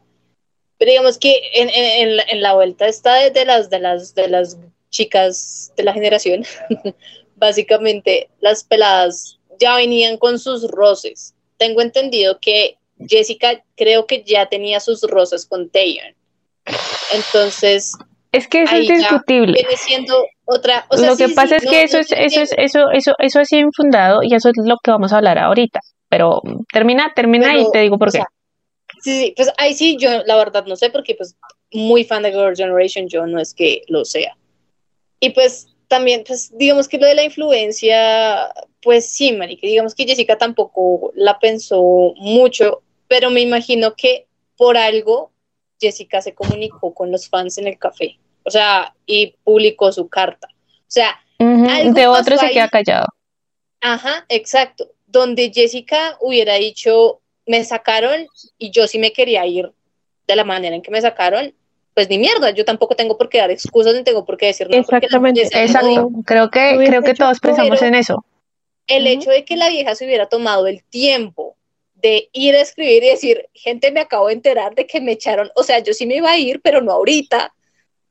Pero digamos que en, en, en la vuelta está de, las, de, las, de las chicas de la generación, básicamente las peladas ya venían con sus roces. Tengo entendido que Jessica creo que ya tenía sus roces con Taylor entonces, es que eso es discutible. Viene siendo otra. lo que pasa es que eso es eso es eso eso eso es infundado y eso es lo que vamos a hablar ahorita. Pero termina termina y te digo por qué. Sí, pues ahí sí yo la verdad no sé porque pues muy fan de Girl Generation yo no es que lo sea. Y pues también pues digamos que lo de la influencia pues sí, marica, digamos que Jessica tampoco la pensó mucho, pero me imagino que por algo Jessica se comunicó con los fans en el café, o sea, y publicó su carta. O sea, de otro se queda callado. Ajá, exacto. Donde Jessica hubiera dicho, me sacaron y yo sí me quería ir de la manera en que me sacaron, pues ni mierda, yo tampoco tengo por qué dar excusas ni tengo por qué decir nada. Exactamente, exacto. Creo que, creo que todos pensamos en eso. El hecho de que la vieja se hubiera tomado el tiempo de ir a escribir y decir, gente, me acabo de enterar de que me echaron, o sea, yo sí me iba a ir, pero no ahorita,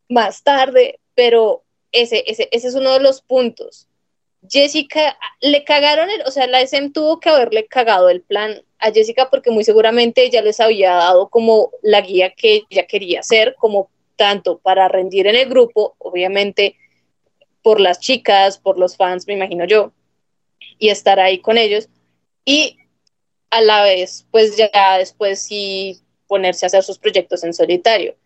más tarde, pero ese, ese, ese es uno de los puntos. Jessica, le cagaron, el, o sea, la SM tuvo que haberle cagado el plan a Jessica porque muy seguramente ella les había dado como la guía que ella quería hacer, como tanto para rendir en el grupo, obviamente por las chicas, por los fans, me imagino yo, y estar ahí con ellos, y a la vez, pues ya después sí ponerse a hacer sus proyectos en solitario.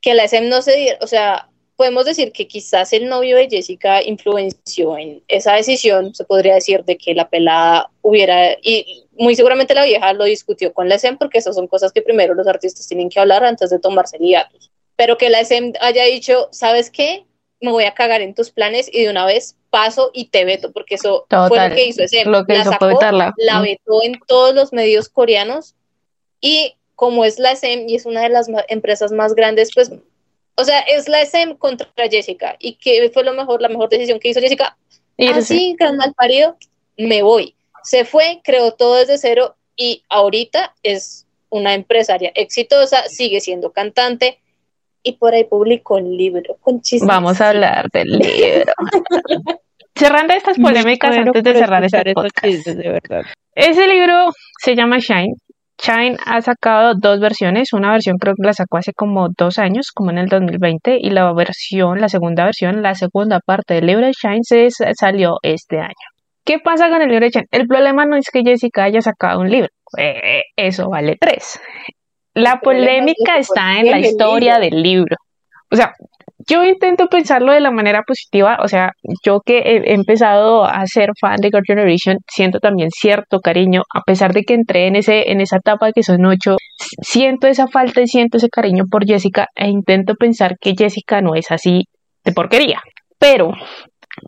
Que la SM no se diera, o sea, podemos decir que quizás el novio de Jessica influenció en esa decisión, se podría decir, de que la pelada hubiera, y muy seguramente la vieja lo discutió con la SM, porque esas son cosas que primero los artistas tienen que hablar antes de tomarse liados. Pero que la SM haya dicho, ¿sabes qué? Me voy a cagar en tus planes y de una vez paso y te veto, porque eso fue lo que hizo ese. Lo que la hizo sacó, vetarla. la vetó en todos los medios coreanos y como es la SM y es una de las empresas más grandes, pues, o sea, es la SM contra Jessica. ¿Y que fue lo mejor, la mejor decisión que hizo Jessica? Así, gran mal parido, me voy. Se fue, creó todo desde cero y ahorita es una empresaria exitosa, sigue siendo cantante, y por ahí publicó un libro con chismes. Vamos a hablar del libro. Cerrando estas polémicas antes de cerrar este podcast. de verdad. Ese libro se llama Shine. Shine ha sacado dos versiones. Una versión creo que la sacó hace como dos años, como en el 2020, y la versión, la segunda versión, la segunda parte del libro de Shine se salió este año. ¿Qué pasa con el libro de Shine? El problema no es que Jessica haya sacado un libro. Eh, eso vale tres. La polémica está en la historia del libro. O sea, yo intento pensarlo de la manera positiva, o sea, yo que he empezado a ser fan de Girl Generation, siento también cierto cariño, a pesar de que entré en, ese, en esa etapa que son ocho, siento esa falta y siento ese cariño por Jessica e intento pensar que Jessica no es así de porquería. Pero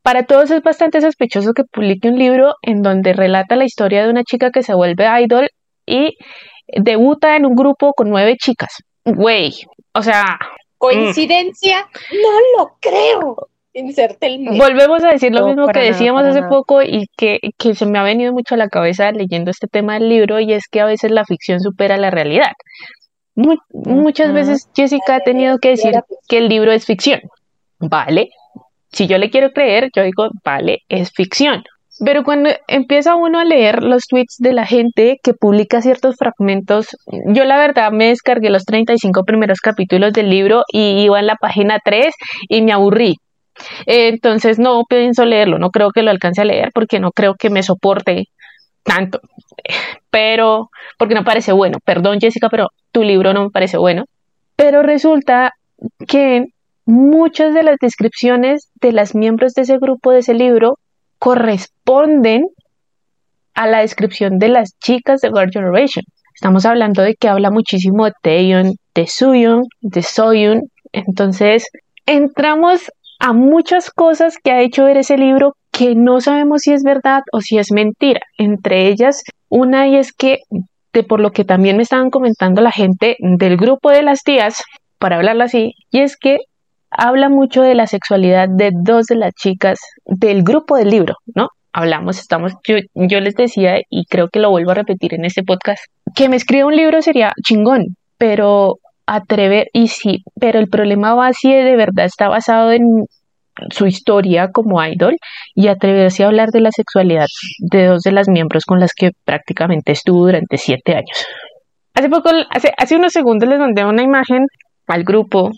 para todos es bastante sospechoso que publique un libro en donde relata la historia de una chica que se vuelve idol y debuta en un grupo con nueve chicas. Güey, o sea... ¿Coincidencia? No lo creo. Inserte el Volvemos a decir lo mismo que decíamos hace poco y que, que se me ha venido mucho a la cabeza leyendo este tema del libro y es que a veces la ficción supera la realidad. muchas veces Jessica ha tenido que decir que el libro es ficción. Vale, si yo le quiero creer, yo digo, vale, es ficción. Pero cuando empieza uno a leer los tweets de la gente que publica ciertos fragmentos, yo la verdad me descargué los 35 primeros capítulos del libro y iba en la página 3 y me aburrí. Entonces no pienso leerlo, no creo que lo alcance a leer porque no creo que me soporte tanto. Pero, porque no parece bueno. Perdón Jessica, pero tu libro no me parece bueno. Pero resulta que muchas de las descripciones de las miembros de ese grupo de ese libro corresponden a la descripción de las chicas de Girl Generation. Estamos hablando de que habla muchísimo de Taeyeon, de Suyun, de Soyun. Entonces, entramos a muchas cosas que ha hecho ver ese libro que no sabemos si es verdad o si es mentira. Entre ellas, una y es que, de por lo que también me estaban comentando la gente del grupo de las tías, para hablarlo así, y es que habla mucho de la sexualidad de dos de las chicas del grupo del libro, ¿no? Hablamos, estamos, yo, yo les decía, y creo que lo vuelvo a repetir en este podcast, que me escriba un libro sería chingón, pero atrever, y sí, pero el problema va de verdad está basado en su historia como idol y atreverse a hablar de la sexualidad de dos de las miembros con las que prácticamente estuvo durante siete años. Hace poco, hace, hace unos segundos les mandé una imagen al grupo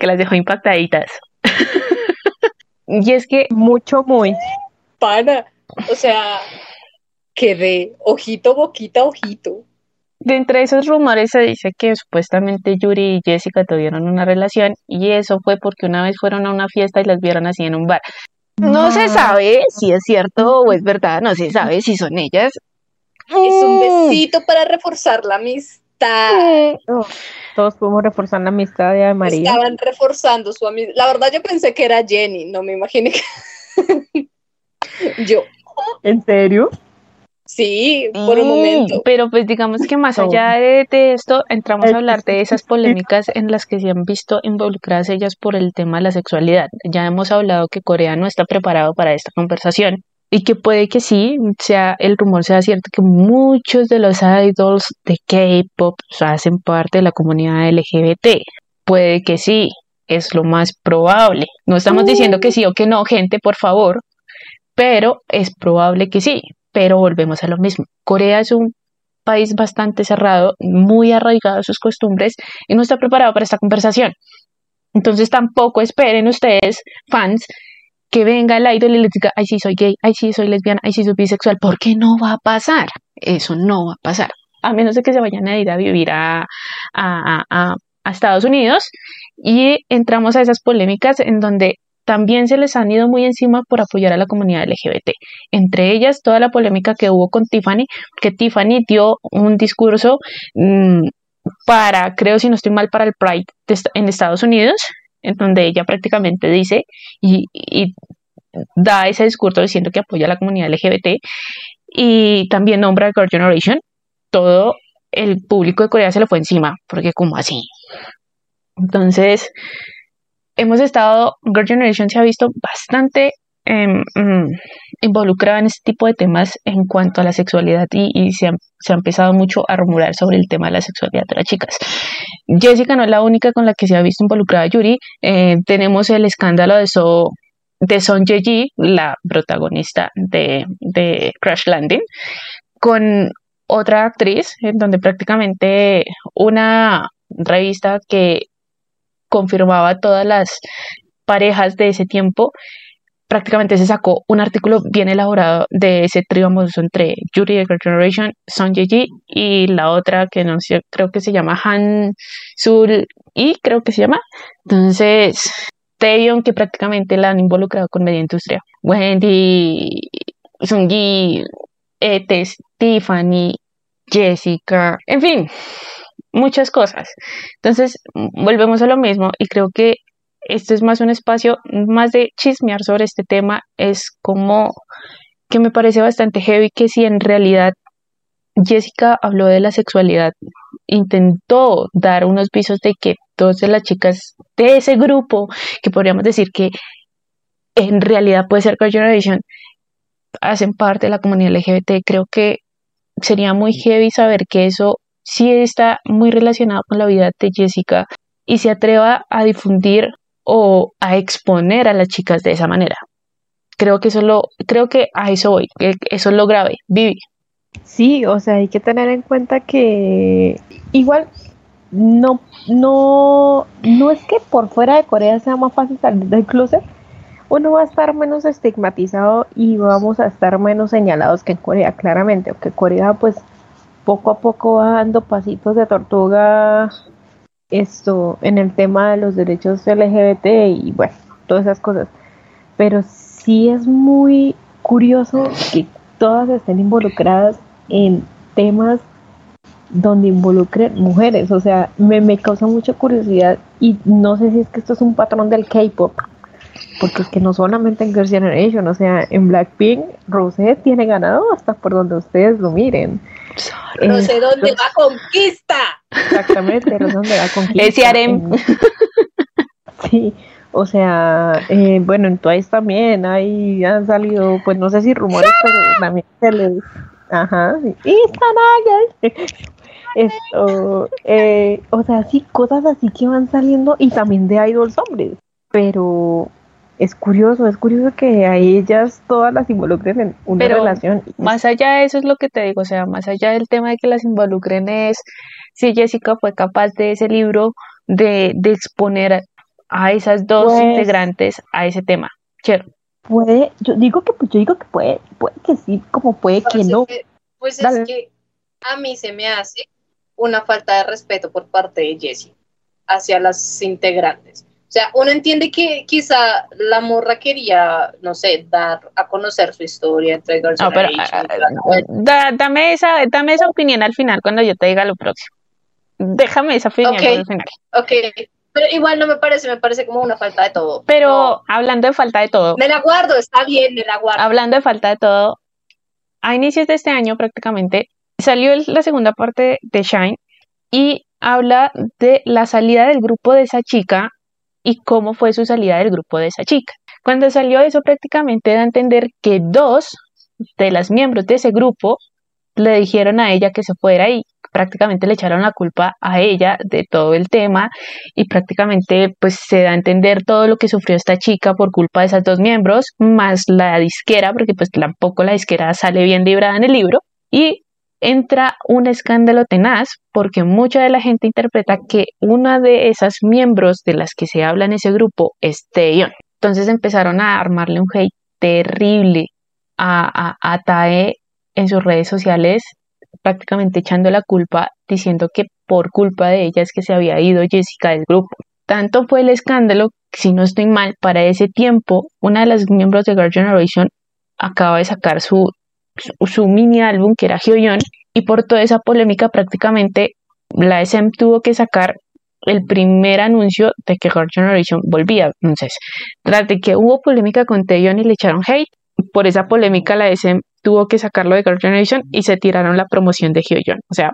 que las dejó impactaditas. y es que... Mucho, muy. Pana, o sea, quedé ojito, boquita, ojito. De entre esos rumores se dice que supuestamente Yuri y Jessica tuvieron una relación y eso fue porque una vez fueron a una fiesta y las vieron así en un bar. No se sabe si es cierto o es verdad, no se sabe si son ellas. Es un mm. besito para reforzar la amistad. Oh, todos podemos reforzar la amistad de María. Estaban reforzando su amistad. La verdad yo pensé que era Jenny, no me imaginé que... yo. ¿En serio? Sí, por un momento. Pero pues digamos que más allá de, esto, entramos a hablar de esas polémicas en las que se han visto involucradas ellas por el tema de la sexualidad. Ya hemos hablado que Corea no está preparado para esta conversación y que puede que sí, sea el rumor sea cierto que muchos de los idols de K-pop hacen parte de la comunidad LGBT. Puede que sí, es lo más probable. No estamos diciendo que sí o que no, gente, por favor, pero es probable que sí pero volvemos a lo mismo. Corea es un país bastante cerrado, muy arraigado a sus costumbres y no está preparado para esta conversación. Entonces tampoco esperen ustedes, fans, que venga el idol y les diga, ay sí soy gay, ay sí soy lesbiana, ay sí soy bisexual, porque no va a pasar. Eso no va a pasar. A menos de que se vayan a ir a vivir a, a, a, Estados Unidos y entramos a esas polémicas en donde también se les han ido muy encima por apoyar a la comunidad LGBT. Entre ellas, toda la polémica que hubo con Tiffany, que Tiffany dio un discurso mm, para, creo si no estoy mal, para el Pride en Estados Unidos, en donde ella prácticamente dice y, da ese discurso diciendo que apoya a la comunidad LGBT y también nombra a Girl Generation. Todo el público de Corea se le fue encima, porque como así. Entonces, hemos estado, Girl Generation se ha visto bastante mm, involucrada en este tipo de temas en cuanto a la sexualidad y, se, ha, empezado mucho a rumorar sobre el tema de la sexualidad de las chicas. Jessica no es la única con la que se ha visto involucrada Yuri. Eh, tenemos el escándalo de So de Son Ye-ji, la protagonista de, de Crash Landing, con otra actriz, en donde prácticamente una revista que confirmaba todas las parejas de ese tiempo, prácticamente se sacó un artículo bien elaborado de ese trío amoroso entre Yuri de Girl Generation, Son Ye y la otra que no sé, creo que se llama Han Sul y creo que se llama. Entonces, Taeyeon que prácticamente la han involucrado con media industria. Wendy, Sungi, Etes, Tiffany, Jessica, en fin, muchas cosas. Entonces, volvemos a lo mismo y creo que esto es más un espacio más de chismear sobre este tema, es como que me parece bastante heavy que si en realidad Jessica habló de la sexualidad, intentó dar unos visos de que dos de las chicas de ese grupo, que podríamos decir que en realidad puede ser Girl Generation, hacen parte de la comunidad LGBT, creo que sería muy heavy saber que eso sí está muy relacionado con la vida de Jessica y se atreva a difundir o a exponer a las chicas de esa manera. creo que eso lo, creo que a eso voy, eso es lo grave, Vivi. Sí, o sea, hay que tener en cuenta que igual no, no, no es que por fuera de Corea sea más fácil salir del closet, uno va a estar menos estigmatizado y vamos a estar menos señalados que en Corea, claramente, aunque Corea pues poco a poco va dando pasitos de tortuga esto en el tema de los derechos LGBT y bueno, todas esas cosas. Pero sí es muy curioso que todas estén involucradas en temas donde involucren mujeres. O sea, me, me causa mucha curiosidad y no sé si es que esto es un patrón del K-pop, porque es que no solamente en Girls' Generation, o sea, en Blackpink, Rosé tiene ganado hasta por donde ustedes lo miren. No sé dónde va conquista. Exactamente, sé dónde va conquista. Ese harem. Sí, o sea, eh, bueno, en Twice también hay, han salido, pues no sé si rumores, pero también se les... Ajá, sí. Esto, eh, o sea, sí, cosas así que van saliendo y también de idols hombres, pero es curioso, es curioso que a ellas todas las involucren en una Pero relación. Más allá de eso es lo que te digo, o sea, más allá del tema de que las involucren es si Jessica fue capaz de ese libro de, de exponer a esas dos Pues- integrantes a ese tema. Cher, Puede, yo digo que yo digo que puede, puede que sí, como puede que Parce, no. que- Pues Dale. es que a mí se me hace una falta de respeto por parte de Jessie hacia las integrantes. O sea, uno entiende que quizá la morra quería, no sé, dar a conocer su historia entre Girls' no, pero ah, da- dame esa, dame esa opinión al final cuando yo te diga lo próximo. Déjame esa opinión al final. Ok, pero igual no me parece, me parece como una falta de todo. Pero hablando de falta de todo, me la guardo, está bien, me la guardo. hablando de falta de todo, a inicios de este año prácticamente salió la segunda parte de Shine y habla de la salida del grupo de esa chica y cómo fue su salida del grupo de esa chica. Cuando salió eso prácticamente da a entender que dos de las miembros de ese grupo le dijeron a ella que se fuera y prácticamente le echaron la culpa a ella de todo el tema y prácticamente pues se da a entender todo lo que sufrió esta chica por culpa de esas dos miembros, más la disquera, porque pues tampoco la disquera sale bien librada en el libro y entra un escándalo tenaz porque mucha de la gente interpreta que una de esas miembros de las que se habla en ese grupo es Taeyeon. Entonces empezaron a armarle un hate terrible a, a, a Tae en sus redes sociales, prácticamente echando la culpa, diciendo que por culpa de ella es que se había ido Jessica del grupo. Tanto fue el escándalo, si no estoy mal, para ese tiempo, una de las miembros de Girl Generation acaba de sacar su, su, mini álbum que era Hyoyeon y por toda esa polémica prácticamente la SM tuvo que sacar el primer anuncio de que Girl Generation volvía. Entonces, tras de que hubo polémica con Taeyeon y le echaron hate, por esa polémica la SM tuvo que sacarlo de Girl Generation y se tiraron la promoción de Hyoyeon. O sea,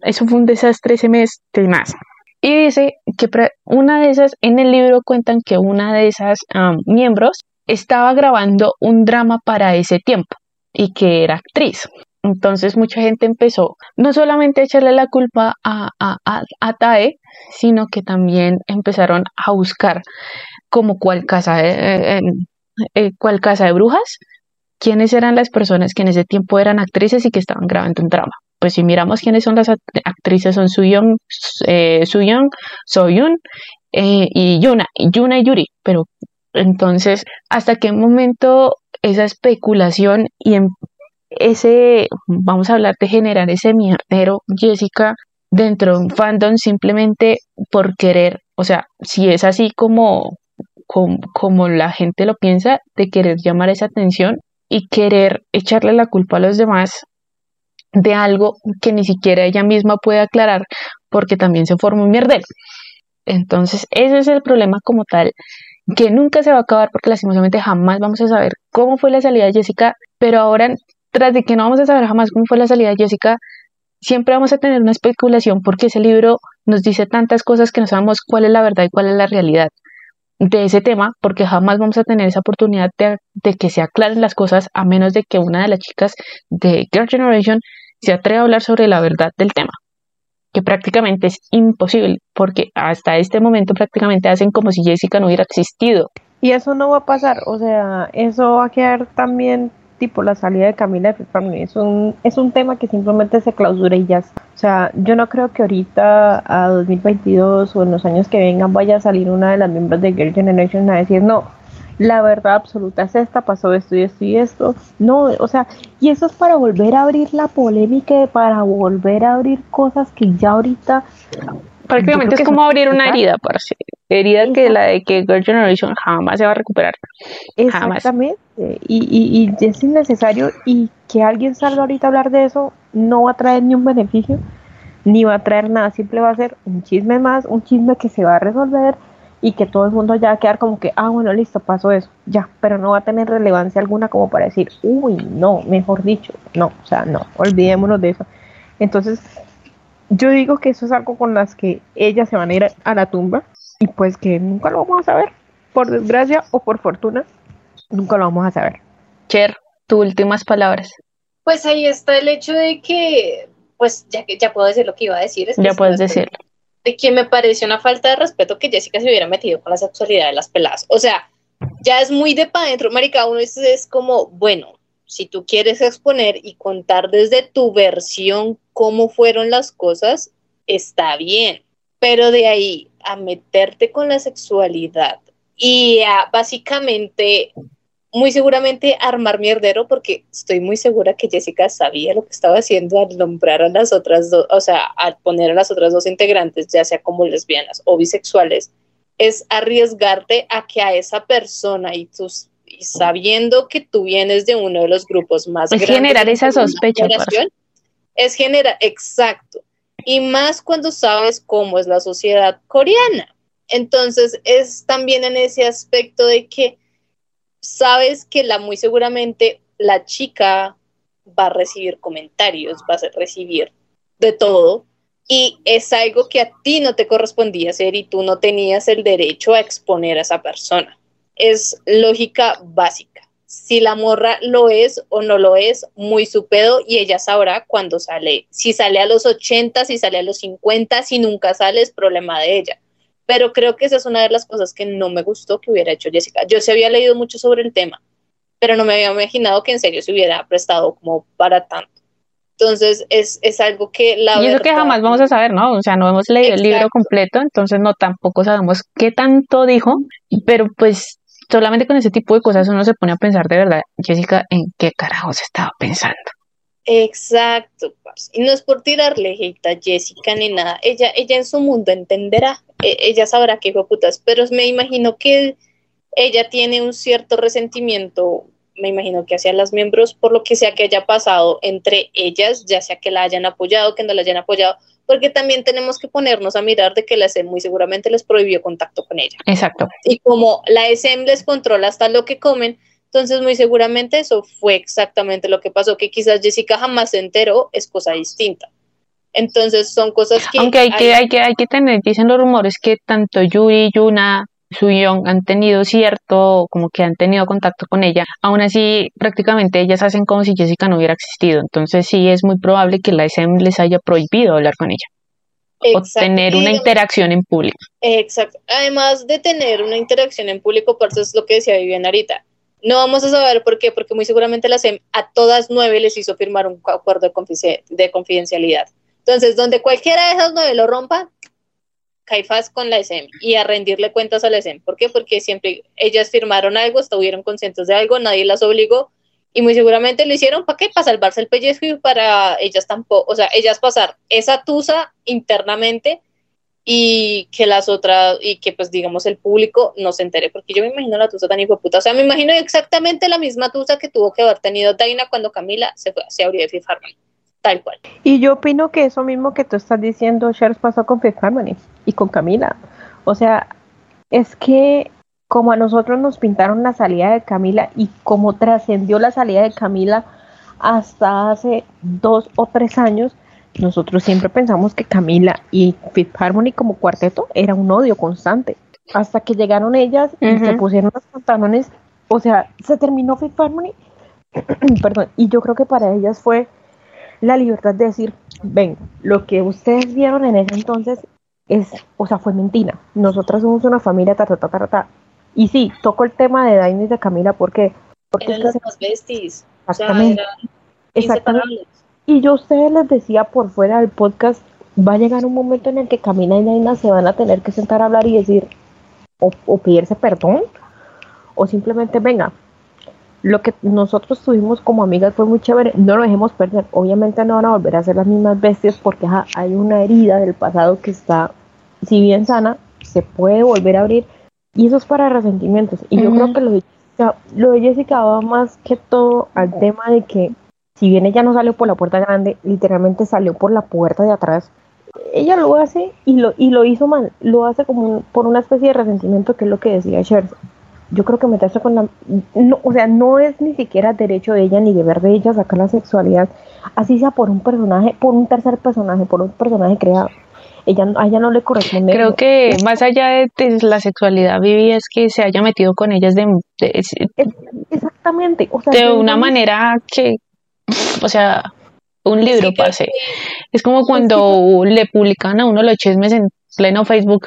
eso fue un desastre ese mes tenaz. Y dice que una de esas, en el libro cuentan que una de esas miembros estaba grabando un drama para ese tiempo y que era actriz. Entonces mucha gente empezó no solamente a echarle la culpa a, a, a, Tae, sino que también empezaron a buscar como cuál casa de, eh, eh, casa de brujas, quiénes eran las personas que en ese tiempo eran actrices y que estaban grabando un drama. Pues si miramos quiénes son las act- actrices son Suyong, eh, Suyong, Soyun y Yuna, Yuna y Yuri, pero entonces, ¿hasta qué momento esa especulación y en ese, vamos a hablar de generar ese mierdero, Jessica, dentro de un fandom simplemente por querer, o sea, si es así como, como, como la gente lo piensa, de querer llamar esa atención y querer echarle la culpa a los demás de algo que ni siquiera ella misma puede aclarar porque también se forma un mierdero. Entonces, ese es el problema como tal, que nunca se va a acabar porque lastimosamente jamás vamos a saber cómo fue la salida de Jessica, pero ahora, tras de que no vamos a saber jamás cómo fue la salida de Jessica, siempre vamos a tener una especulación porque ese libro nos dice tantas cosas que no sabemos cuál es la verdad y cuál es la realidad de ese tema, porque jamás vamos a tener esa oportunidad de, de que se aclaren las cosas a menos de que una de las chicas de Girl Generation se atreva a hablar sobre la verdad del tema que prácticamente es imposible, porque hasta este momento prácticamente hacen como si Jessica no hubiera existido. Y eso no va a pasar, o sea, eso va a quedar también tipo la salida de Camila de Family. Es un, es un tema que simplemente se clausura y ya. O sea, yo no creo que ahorita a 2022 o en los años que vengan vaya a salir una de las miembros de Girl Generation a decir, no, la verdad absoluta es esta, pasó esto y esto y esto. No, o sea, y eso es para volver a abrir la polémica, para volver a abrir cosas que ya ahorita... Prácticamente es como abrir una herida, por así herida que la de que Girl Generation jamás se va a recuperar. Exactamente. Y, y, y es innecesario y que alguien salga ahorita a hablar de eso no va a traer ni un beneficio, ni va a traer nada, simple va a ser un chisme más, un chisme que se va a resolver y que todo el mundo ya va a quedar como que, ah, bueno, listo, pasó eso, ya, pero no va a tener relevancia alguna como para decir, uy, no, mejor dicho, no, o sea, no, olvidémonos de eso. Entonces, yo digo que eso es algo con las que ellas se van a ir a la tumba y pues que nunca lo vamos a saber, por desgracia o por fortuna, nunca lo vamos a saber. Cher, tus últimas palabras. Pues ahí está el hecho de que, pues ya que ya puedo decir lo que iba a decir. ya puedes decirlo. De que me parece una falta de respeto que Jessica se hubiera metido con la sexualidad de las peladas. O sea, ya es muy de pa' dentro, marica, uno es, es como, bueno, si tú quieres exponer y contar desde tu versión cómo fueron las cosas, está bien. Pero de ahí a meterte con la sexualidad y a básicamente, muy seguramente armar mierdero, porque estoy muy segura que Jessica sabía lo que estaba haciendo al nombrar a las otras dos, o sea, al poner a las otras dos integrantes, ya sea como lesbianas o bisexuales, es arriesgarte a que a esa persona y tus y sabiendo que tú vienes de uno de los grupos más es grandes generar esa sospecha es generar exacto y más cuando sabes cómo es la sociedad coreana. Entonces es también en ese aspecto de que sabes que la muy seguramente la chica va a recibir comentarios, va a recibir de todo y es algo que a ti no te correspondía hacer y tú no tenías el derecho a exponer a esa persona. Es lógica básica si la morra lo es o no lo es, muy su pedo y ella sabrá cuándo sale. Si sale a los 80, si sale a los 50, si nunca sale es problema de ella. Pero creo que esa es una de las cosas que no me gustó que hubiera hecho Jessica. Yo se había leído mucho sobre el tema, pero no me había imaginado que en serio se hubiera prestado como para tanto. Entonces es, es algo que la... Y eso que jamás vamos a saber, ¿no? O sea, no hemos leído el libro completo, entonces no tampoco sabemos qué tanto dijo, pero pues solamente con ese tipo de cosas uno se pone a pensar de verdad, Jessica, en qué carajos estaba pensando. Exacto, y no es por tirarle hate a Jessica ni nada, ella, ella en su mundo entenderá, ella sabrá qué hijo putas, pero me imagino que ella tiene un cierto resentimiento, me imagino que hacia las miembros, por lo que sea que haya pasado entre ellas, ya sea que la hayan apoyado, que no la hayan apoyado, porque también tenemos que ponernos a mirar de que la SM muy seguramente les prohibió contacto con ella. Exacto. Y como la SM les controla hasta lo que comen, entonces muy seguramente eso fue exactamente lo que pasó, que quizás Jessica jamás se enteró, es cosa distinta. Entonces son cosas que... Aunque hay, que, hay que, hay que tener, dicen los rumores que tanto Yuri, Yuna, Suyong han tenido cierto, como que han tenido contacto con ella, aún así prácticamente ellas hacen como si Jessica no hubiera existido, entonces sí es muy probable que la SM les haya prohibido hablar con ella. O tener una interacción en público. Exacto. Además de tener una interacción en público, por eso es lo que decía Viviana ahorita. No vamos a saber por qué, porque muy seguramente la SEM a todas nueve les hizo firmar un acuerdo de confidencialidad. Entonces, donde cualquiera de esas nueve lo rompa, Caifás con la SM y a rendirle cuentas a la SM. ¿Por qué? Porque siempre ellas firmaron algo, estuvieron conscientes de algo, nadie las obligó y muy seguramente lo hicieron para qué? Para salvarse el pellejo y para ellas tampoco, o sea, ellas pasar esa tusa internamente y que las otras, y que pues digamos el público no se entere, porque yo me imagino la tusa tan hijo puta, o sea, me imagino exactamente la misma tusa que tuvo que haber tenido Daina cuando Camila se fue, abrió de Fifth Harmony tal cual. Y yo opino que eso mismo que tú estás diciendo, Shares pasó con Fifth Harmony y con Camila. O sea, es que como a nosotros nos pintaron la salida de Camila y como trascendió la salida de Camila hasta hace dos o tres años, nosotros siempre pensamos que Camila y Fifth Harmony como cuarteto era un odio constante. Hasta que llegaron ellas y se pusieron los pantalones, o sea, se terminó Fifth Harmony, perdón, y yo creo que para ellas fue la libertad de decir, ven, lo que ustedes vieron en ese entonces es, o sea, fue mentira. Nosotras somos una familia, ta, ta, ta, ta, Y sí, toco el tema de Daini y de Camila porque... porque eran es que se- besties. Exactamente. O sea, eran Exactamente. Y yo a ustedes les decía por fuera del podcast, va a llegar un momento en el que Camila y Naina se van a tener que sentar a hablar y decir, o, o pedirse perdón, o simplemente, venga, lo que nosotros tuvimos como amigas fue muy chévere, no lo dejemos perder. Obviamente no van a volver a ser las mismas bestias porque hay una herida del pasado que está, si bien sana, se puede volver a abrir. Y eso es para resentimientos. Y yo creo que lo de, Jessica, lo de Jessica va más que todo al tema de que si bien ella no salió por la puerta grande, literalmente salió por la puerta de atrás. Ella lo hace y lo, y lo hizo mal, lo hace como un- por una especie de resentimiento que es lo que decía Scherz. Yo creo que meterse con la... No, o sea, no es ni siquiera derecho de ella ni deber de ella sacar la sexualidad, así sea por un personaje, por un tercer personaje, por un personaje creado. Ella, a ella no le corresponde. Creo que más allá de, de la sexualidad vivida es que se haya metido con ellas de, de, Exactamente. O sea, de una manera que, o sea, un libro Sí, pase. que- Es como cuando le publican a uno los chismes en pleno Facebook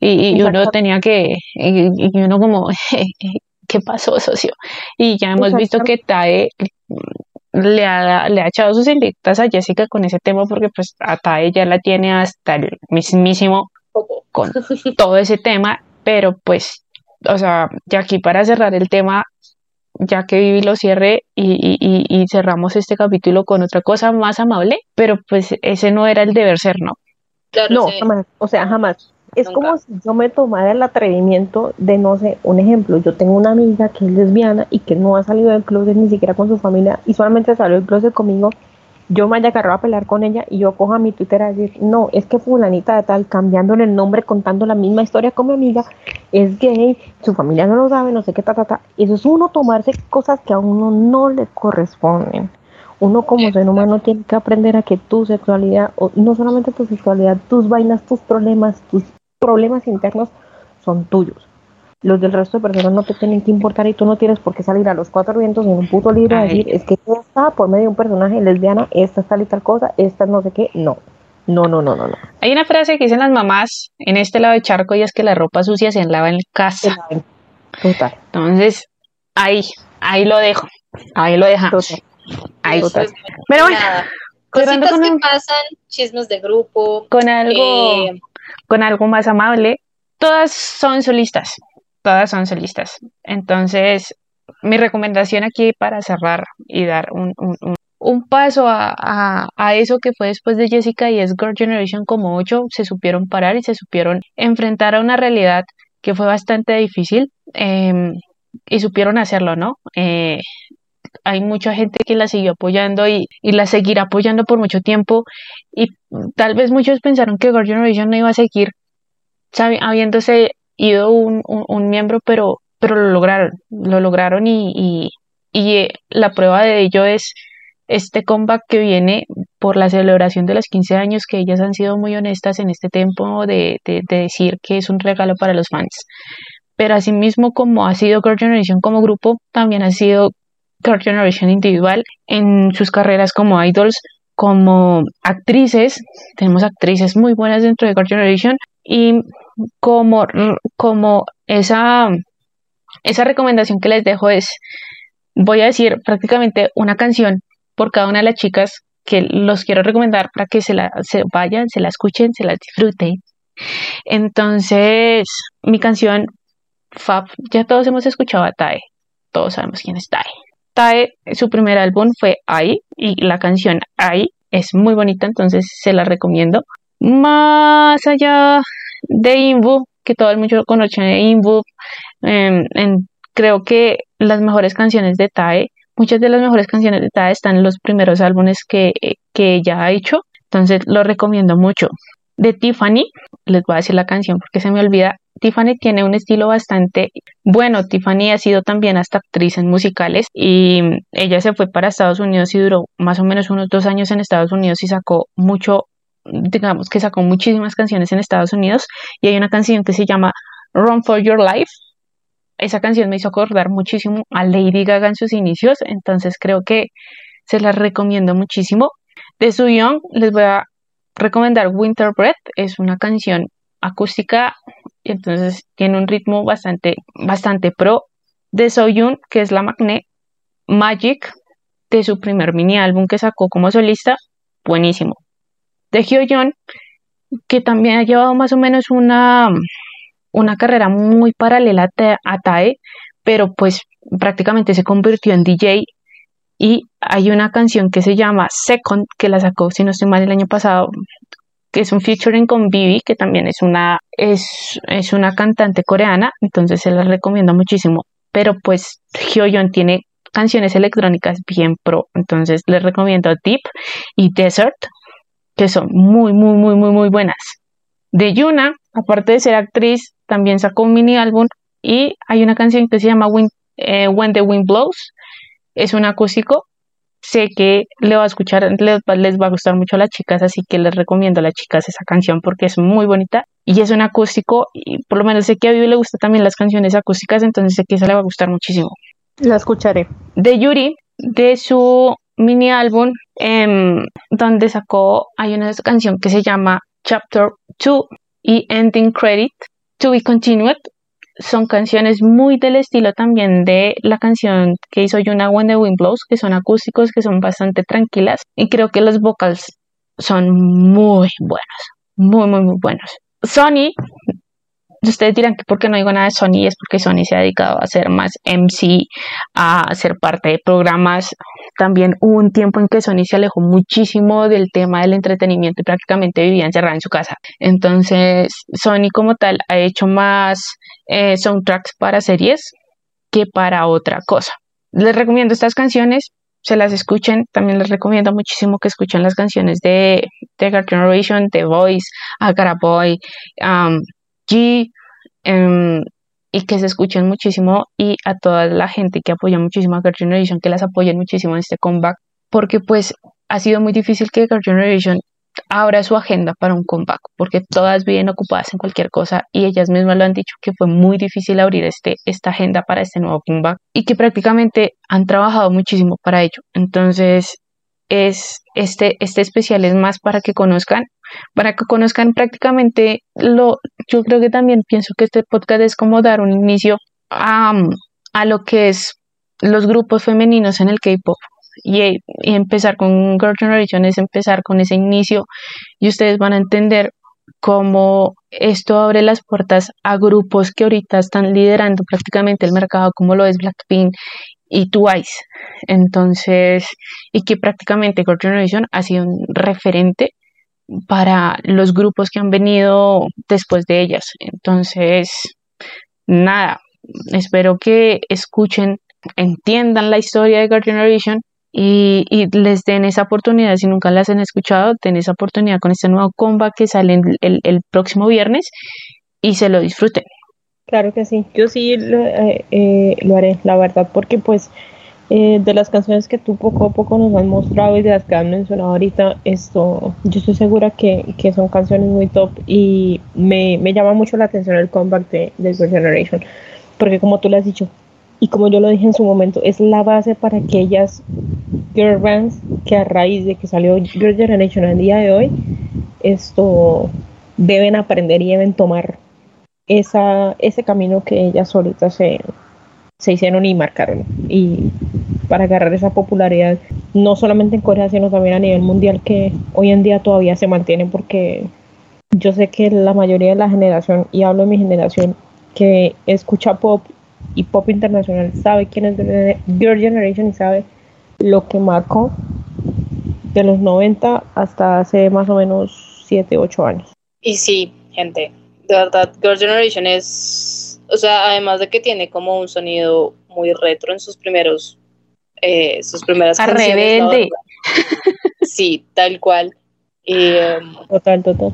y, y uno tenía que, y, y uno como, ¿qué pasó, socio? Y ya hemos visto que TAE le ha, le ha echado sus indirectas a Jessica con ese tema porque pues a TAE ya la tiene hasta el mismísimo con todo ese tema, pero pues, o sea, ya aquí para cerrar el tema, ya que Vivi lo cierre y, y, y, y cerramos este capítulo con otra cosa más amable, pero pues ese no era el deber ser, ¿no? Claro, No, sí. jamás. O sea, jamás. Es Nunca. como si yo me tomara el atrevimiento de, no sé, un ejemplo. Yo tengo una amiga que es lesbiana y que no ha salido del closet ni siquiera con su familia y solamente salió del closet conmigo. Yo me haya agarrado a pelear con ella y yo cojo a mi Twitter a decir, no, es que fulanita de tal, cambiándole el nombre, contando la misma historia con mi amiga, es gay, su familia no lo sabe, no sé qué, ta, ta, ta. Eso es uno tomarse cosas que a uno no le corresponden. Uno como ser humano tiene que aprender a que tu sexualidad, o no solamente tu sexualidad, tus vainas, tus problemas, tus problemas internos son tuyos. Los del resto de personas no te tienen que importar y tú no tienes por qué salir a los cuatro vientos en un puto libro a decir, es que esta por medio de un personaje lesbiana, esta es tal y tal cosa, esta es no sé qué. No, no, no, no, no. no. Hay una frase que dicen las mamás en este lado del charco y es que la ropa sucia se lava en casa. Total, Entonces, ahí, ahí lo dejo, ahí lo dejamos. total. Ahí. total. Pero bueno, nada. Cositas con que un- pasan, chismes de grupo. con algo, eh, con algo más amable, todas son solistas, todas son solistas. Entonces, mi recomendación aquí para cerrar y dar un, un, un- paso a, a, a eso que fue después de Jessica y es Girl Generation como ocho, se supieron parar y se supieron enfrentar a una realidad que fue bastante difícil em, y supieron hacerlo, ¿no? Eh, hay mucha gente que la siguió apoyando y, y la seguirá apoyando por mucho tiempo y tal vez muchos pensaron que Girl Generation no iba a seguir habiéndose ido un, un, miembro, pero, pero lo lograron, lo lograron y, y, eh, la prueba de ello es este comeback que viene por la celebración de los 15 años, que ellas han sido muy honestas en este tiempo de, de, de decir que es un regalo para los fans. Pero asimismo, como ha sido Girl Generation como grupo, también ha sido Girl Generation individual en sus carreras como idols, como actrices. Tenemos actrices muy buenas dentro de Girl Generation y como, como esa, esa recomendación que les dejo es, voy a decir prácticamente una canción por cada una de las chicas que los quiero recomendar para que se la se vayan, se la escuchen, se la disfruten. Entonces, mi canción Fab, ya todos hemos escuchado a Tae, todos sabemos quién es Tae. Tae, su primer álbum fue Ai y la canción Ai es muy bonita, entonces se la recomiendo. Más allá de Inbu, que todo el mundo conoce de Inbu, eh, en, creo que las mejores canciones de Tae, muchas de las mejores canciones de Tae están en los primeros álbumes que, que ella ha hecho, entonces lo recomiendo mucho. De Tiffany, les voy a decir la canción porque se me olvida. Tiffany tiene un estilo bastante bueno. Tiffany ha sido también hasta actriz en musicales y ella se fue para Estados Unidos y duró más o menos unos dos años en Estados Unidos y sacó mucho, digamos que sacó muchísimas canciones en Estados Unidos y hay una canción que se llama Run for Your Life. Esa canción me hizo acordar muchísimo a Lady Gaga en sus inicios, entonces creo que se la recomiendo muchísimo. De Young les voy a recomendar Winter Breath, es una canción acústica entonces tiene un ritmo bastante, bastante pro. De Soyun, que es la Magnet, Magic, de su primer mini álbum que sacó como solista, buenísimo. De Hyoyeon, que también ha llevado más o menos una, una carrera muy paralela a Tae, pero pues prácticamente se convirtió en DJ y hay una canción que se llama Second, que la sacó, si no estoy mal, el año pasado, es un featuring con Bibi, que también es una, es, es una cantante coreana, entonces se la recomiendo muchísimo. Pero pues Hyoyeon tiene canciones electrónicas bien pro, entonces les recomiendo Deep y Desert, que son muy, muy, muy, muy, muy buenas. De Yuna, aparte de ser actriz, también sacó un mini álbum y hay una canción que se llama eh, When the Wind Blows. Es un acústico sé que le va a escuchar, les va, a gustar mucho a las chicas, así que les recomiendo a las chicas esa canción porque es muy bonita y es un acústico y por lo menos sé que a Vivi le gustan también las canciones acústicas, entonces sé que esa le va a gustar muchísimo. La escucharé. De Yuri, de su mini álbum, em, donde sacó, hay una canción que se llama Chapter 2 y Ending Credit, To Be Continued, son canciones muy del estilo también de la canción que hizo Yuna When the Wind Blows, que son acústicos, que son bastante tranquilas y creo que los vocals son muy buenos, muy, muy, muy buenos. Sony, ustedes dirán que por qué no digo nada de Sony es porque Sony se ha dedicado a hacer más MC, a ser parte de programas. También hubo un tiempo en que Sony se alejó muchísimo del tema del entretenimiento y prácticamente vivía encerrada en su casa. Entonces, Sony como tal ha hecho más eh, soundtracks para series que para otra cosa. Les recomiendo estas canciones, se las escuchen. También les recomiendo muchísimo que escuchen las canciones de The Girl Generation, The Voice, Agara Boy, um, G, em, y que se escuchen muchísimo y a toda la gente que apoya muchísimo a Girl Generation, que las apoyen muchísimo en este comeback, porque pues ha sido muy difícil que Girl Generation abra su agenda para un comeback, porque todas viven ocupadas en cualquier cosa y ellas mismas lo han dicho que fue muy difícil abrir este, esta agenda para este nuevo comeback y que prácticamente han trabajado muchísimo para ello. Entonces, es este, este especial es más para que conozcan, para que conozcan prácticamente lo, yo creo que también pienso que este podcast es como dar un inicio a, a lo que es los grupos femeninos en el K-pop, y, empezar con Girl Generation es empezar con ese inicio y ustedes van a entender cómo esto abre las puertas a grupos que ahorita están liderando prácticamente el mercado como lo es Blackpink y Twice. Entonces, y que prácticamente Girl Generation ha sido un referente para los grupos que han venido después de ellas. Entonces, nada, espero que escuchen, entiendan la historia de Girl Generation y, les den esa oportunidad, si nunca las han escuchado, den esa oportunidad con este nuevo comba que sale el, próximo viernes y se lo disfruten. Claro que sí, yo sí lo, eh, eh, haré, la verdad, porque pues eh, de las canciones que tú poco a poco nos han mostrado y de las que han mencionado ahorita, esto, yo estoy segura que, son canciones muy top y me, llama mucho la atención el comeback de, de Girl Generation, porque como tú le has dicho, y como yo lo dije en su momento, es la base para aquellas girl bands que a raíz de que salió Girl Generation el día de hoy, esto deben aprender y deben tomar esa, ese camino que ellas solitas se, se hicieron y marcaron. Y para agarrar esa popularidad, no solamente en Corea, sino también a nivel mundial, que hoy en día todavía se mantiene porque yo sé que la mayoría de la generación, y hablo de mi generación, que escucha pop y pop internacional sabe quién es Girl Generation y sabe lo que marcó de los 90 hasta hace más o menos 7, 8 años. Y sí, gente, de verdad, Girl Generation es, o sea, además de que tiene como un sonido muy retro en sus primeros, eh, sus primeras canciones. Sí, tal cual. Em, total, total.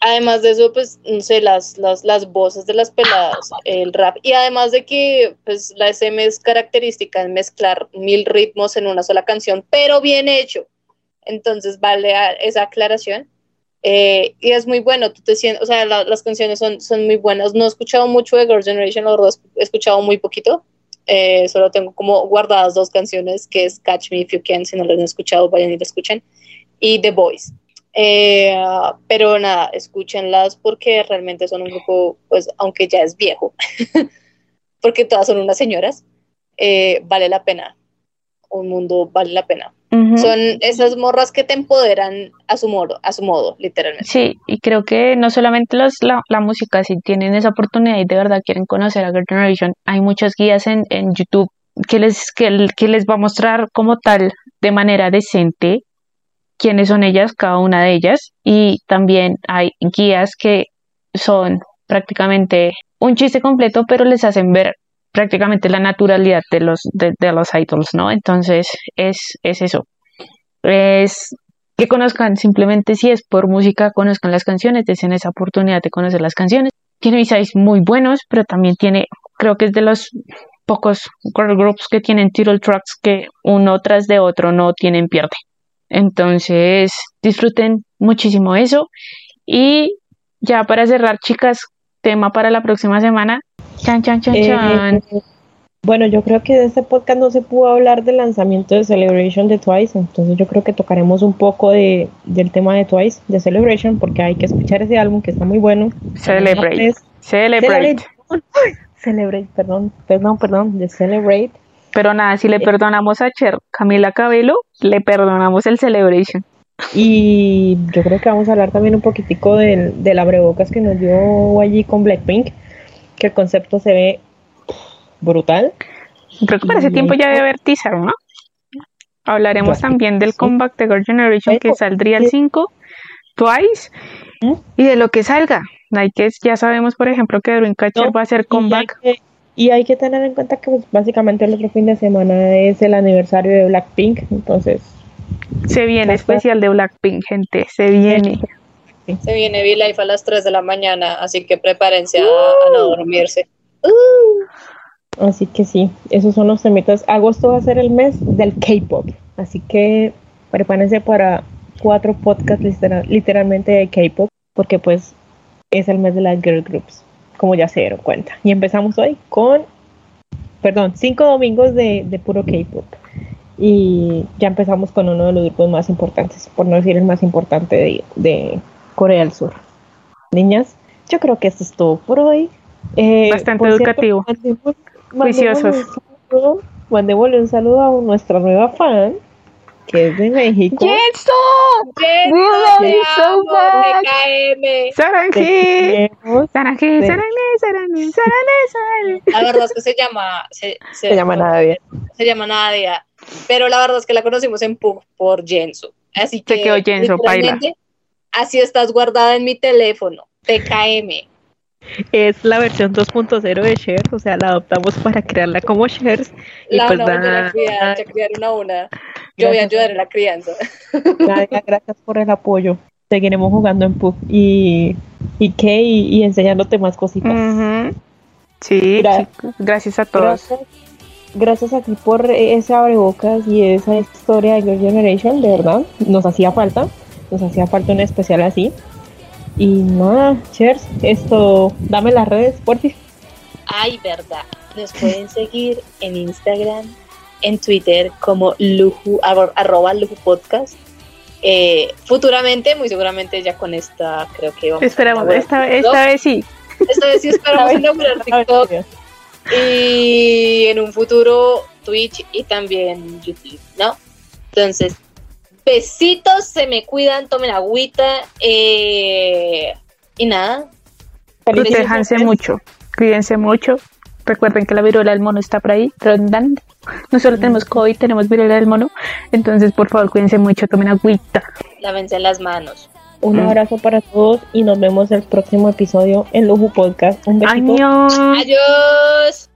Además de eso, pues, no sé, las, las, las voces de las peladas, el rap, y además de que, pues, la SM es característica en mezclar mil ritmos en una sola canción, pero bien hecho. Entonces, vale esa aclaración. Eh, y es muy bueno, tú te sientes, o sea, las canciones son, son muy buenas. No he escuchado mucho de Girls' Generation, la he escuchado muy poquito. Eh, solo tengo como guardadas dos canciones, que es Catch Me If You Can, si no las han escuchado, vayan y la escuchen, y The Voice. Eh, pero nada, escúchenlas porque realmente son un grupo, pues, aunque ya es viejo, porque todas son unas señoras, vale la pena. Un mundo vale la pena. Son esas morras que te empoderan a su modo, a su modo, literalmente. Sí, y creo que no solamente los, la, la música, si tienen esa oportunidad y de verdad quieren conocer a Girl Generation, hay muchas guías en, en YouTube que les, que, que les va a mostrar como tal, de manera decente, quiénes son ellas, cada una de ellas, y también hay guías que son prácticamente un chiste completo, pero les hacen ver prácticamente la naturalidad de los, de, los idols, ¿no? Entonces, es, es eso. Es que conozcan simplemente si es por música, conozcan las canciones, desen esa oportunidad de conocer las canciones. Tiene B-sides muy buenos, pero también tiene, creo que es de los pocos girl groups que tienen title tracks que uno tras de otro no tienen pierde. Entonces, disfruten muchísimo eso. Y ya para cerrar, chicas, tema para la próxima semana. Chan, chan, chan, Eh, chan. bueno, yo creo que de este podcast no se pudo hablar del lanzamiento de Celebration de Twice, entonces yo creo que tocaremos un poco de, del tema de Twice, de Celebration, porque hay que escuchar ese álbum que está muy bueno. Celebrate. Celebrate. Celebrate, perdón, perdón, perdón, de Celebrate. Pero nada, si le perdonamos a Cher, Camila Cabello, le perdonamos el Celebration. Y yo creo que vamos a hablar también un poquitico del, del abrebocas que nos dio allí con Blackpink, que el concepto se ve brutal. Creo que para ese tiempo ya debe haber teaser, ¿no? Hablaremos también del comeback de Girl Generation que saldría el sí. 5, Twice, ¿Mm? y de lo que salga. Hay que, ya sabemos, por ejemplo, que Dreamcatcher No, va a hacer comeback. Y hay, que, y hay que tener en cuenta que pues, básicamente el otro fin de semana es el aniversario de Blackpink, entonces Se viene especial de Blackpink, gente. Se viene. Se viene V-Life a las 3 de la mañana, así que prepárense a, a no dormirse. Uh, así que sí, esos son los temitas. Agosto va a ser el mes del K-pop, así que prepárense para cuatro podcasts litera- literalmente de K-pop, porque pues es el mes de las girl groups, como ya se dieron cuenta. Y empezamos hoy con, perdón, cinco domingos de, de puro K-pop. Y ya empezamos con uno de los grupos más importantes, por no decir el más importante de, de Corea del Sur. Niñas, yo creo que esto es todo por hoy. Eh, Bastante por educativo. Juiciosos. mandémosle un saludo- a nuestra nueva fan, que es de México. TKM. ¡Saranji! ¡Saranji! ¡Saranji! ¡Saranji! ¡Saranji! ¡Saranji! La verdad es que se llama, se, se- Se llama nada bien. se llama Nadia, pero la verdad es que la conocimos en Pug por Jensu. Así Se que quedó Jensu, literalmente, así estás guardada en mi teléfono, TKM. Es la versión 2.0 de Shares, o sea, la adoptamos para crearla como Shares. Y La pues van a volver a nada, criar, ya criaron a una. Yo voy a Gracias. ayudar en la crianza. Nadia, gracias por el apoyo. Seguiremos jugando en PUB y, y qué, y, y enseñándote más cositas. Ujú. Sí, Gra- chicos, gracias a todos. Gracias, gracias a ti por ese abrebocas y esa historia de Girl Generation, de verdad. Nos hacía falta, nos hacía falta un especial así. Y nada, cheers, esto, dame las redes, por ti. Ay, verdad. Nos pueden seguir en Instagram, en Twitter como luju, arro- arroba luju podcast. Eh, futuramente, muy seguramente ya con esta, creo que vamos a Esperamos, inaugurar esta, esta vez sí. Esta vez sí esperamos inaugurar TikTok y en un futuro Twitch y también YouTube, ¿no? Entonces, besitos, se me cuidan, tomen agüita eh, y nada. Protéjanse mucho, cuídense mucho. Recuerden que la viruela del mono está por ahí rondando. No solo tenemos COVID, tenemos viruela del mono. Entonces, por favor, cuídense mucho, tomen agüita. Lávense las manos. Un Mm. abrazo para todos y nos vemos el próximo episodio en Luju Podcast. Un besito. Año. Adiós.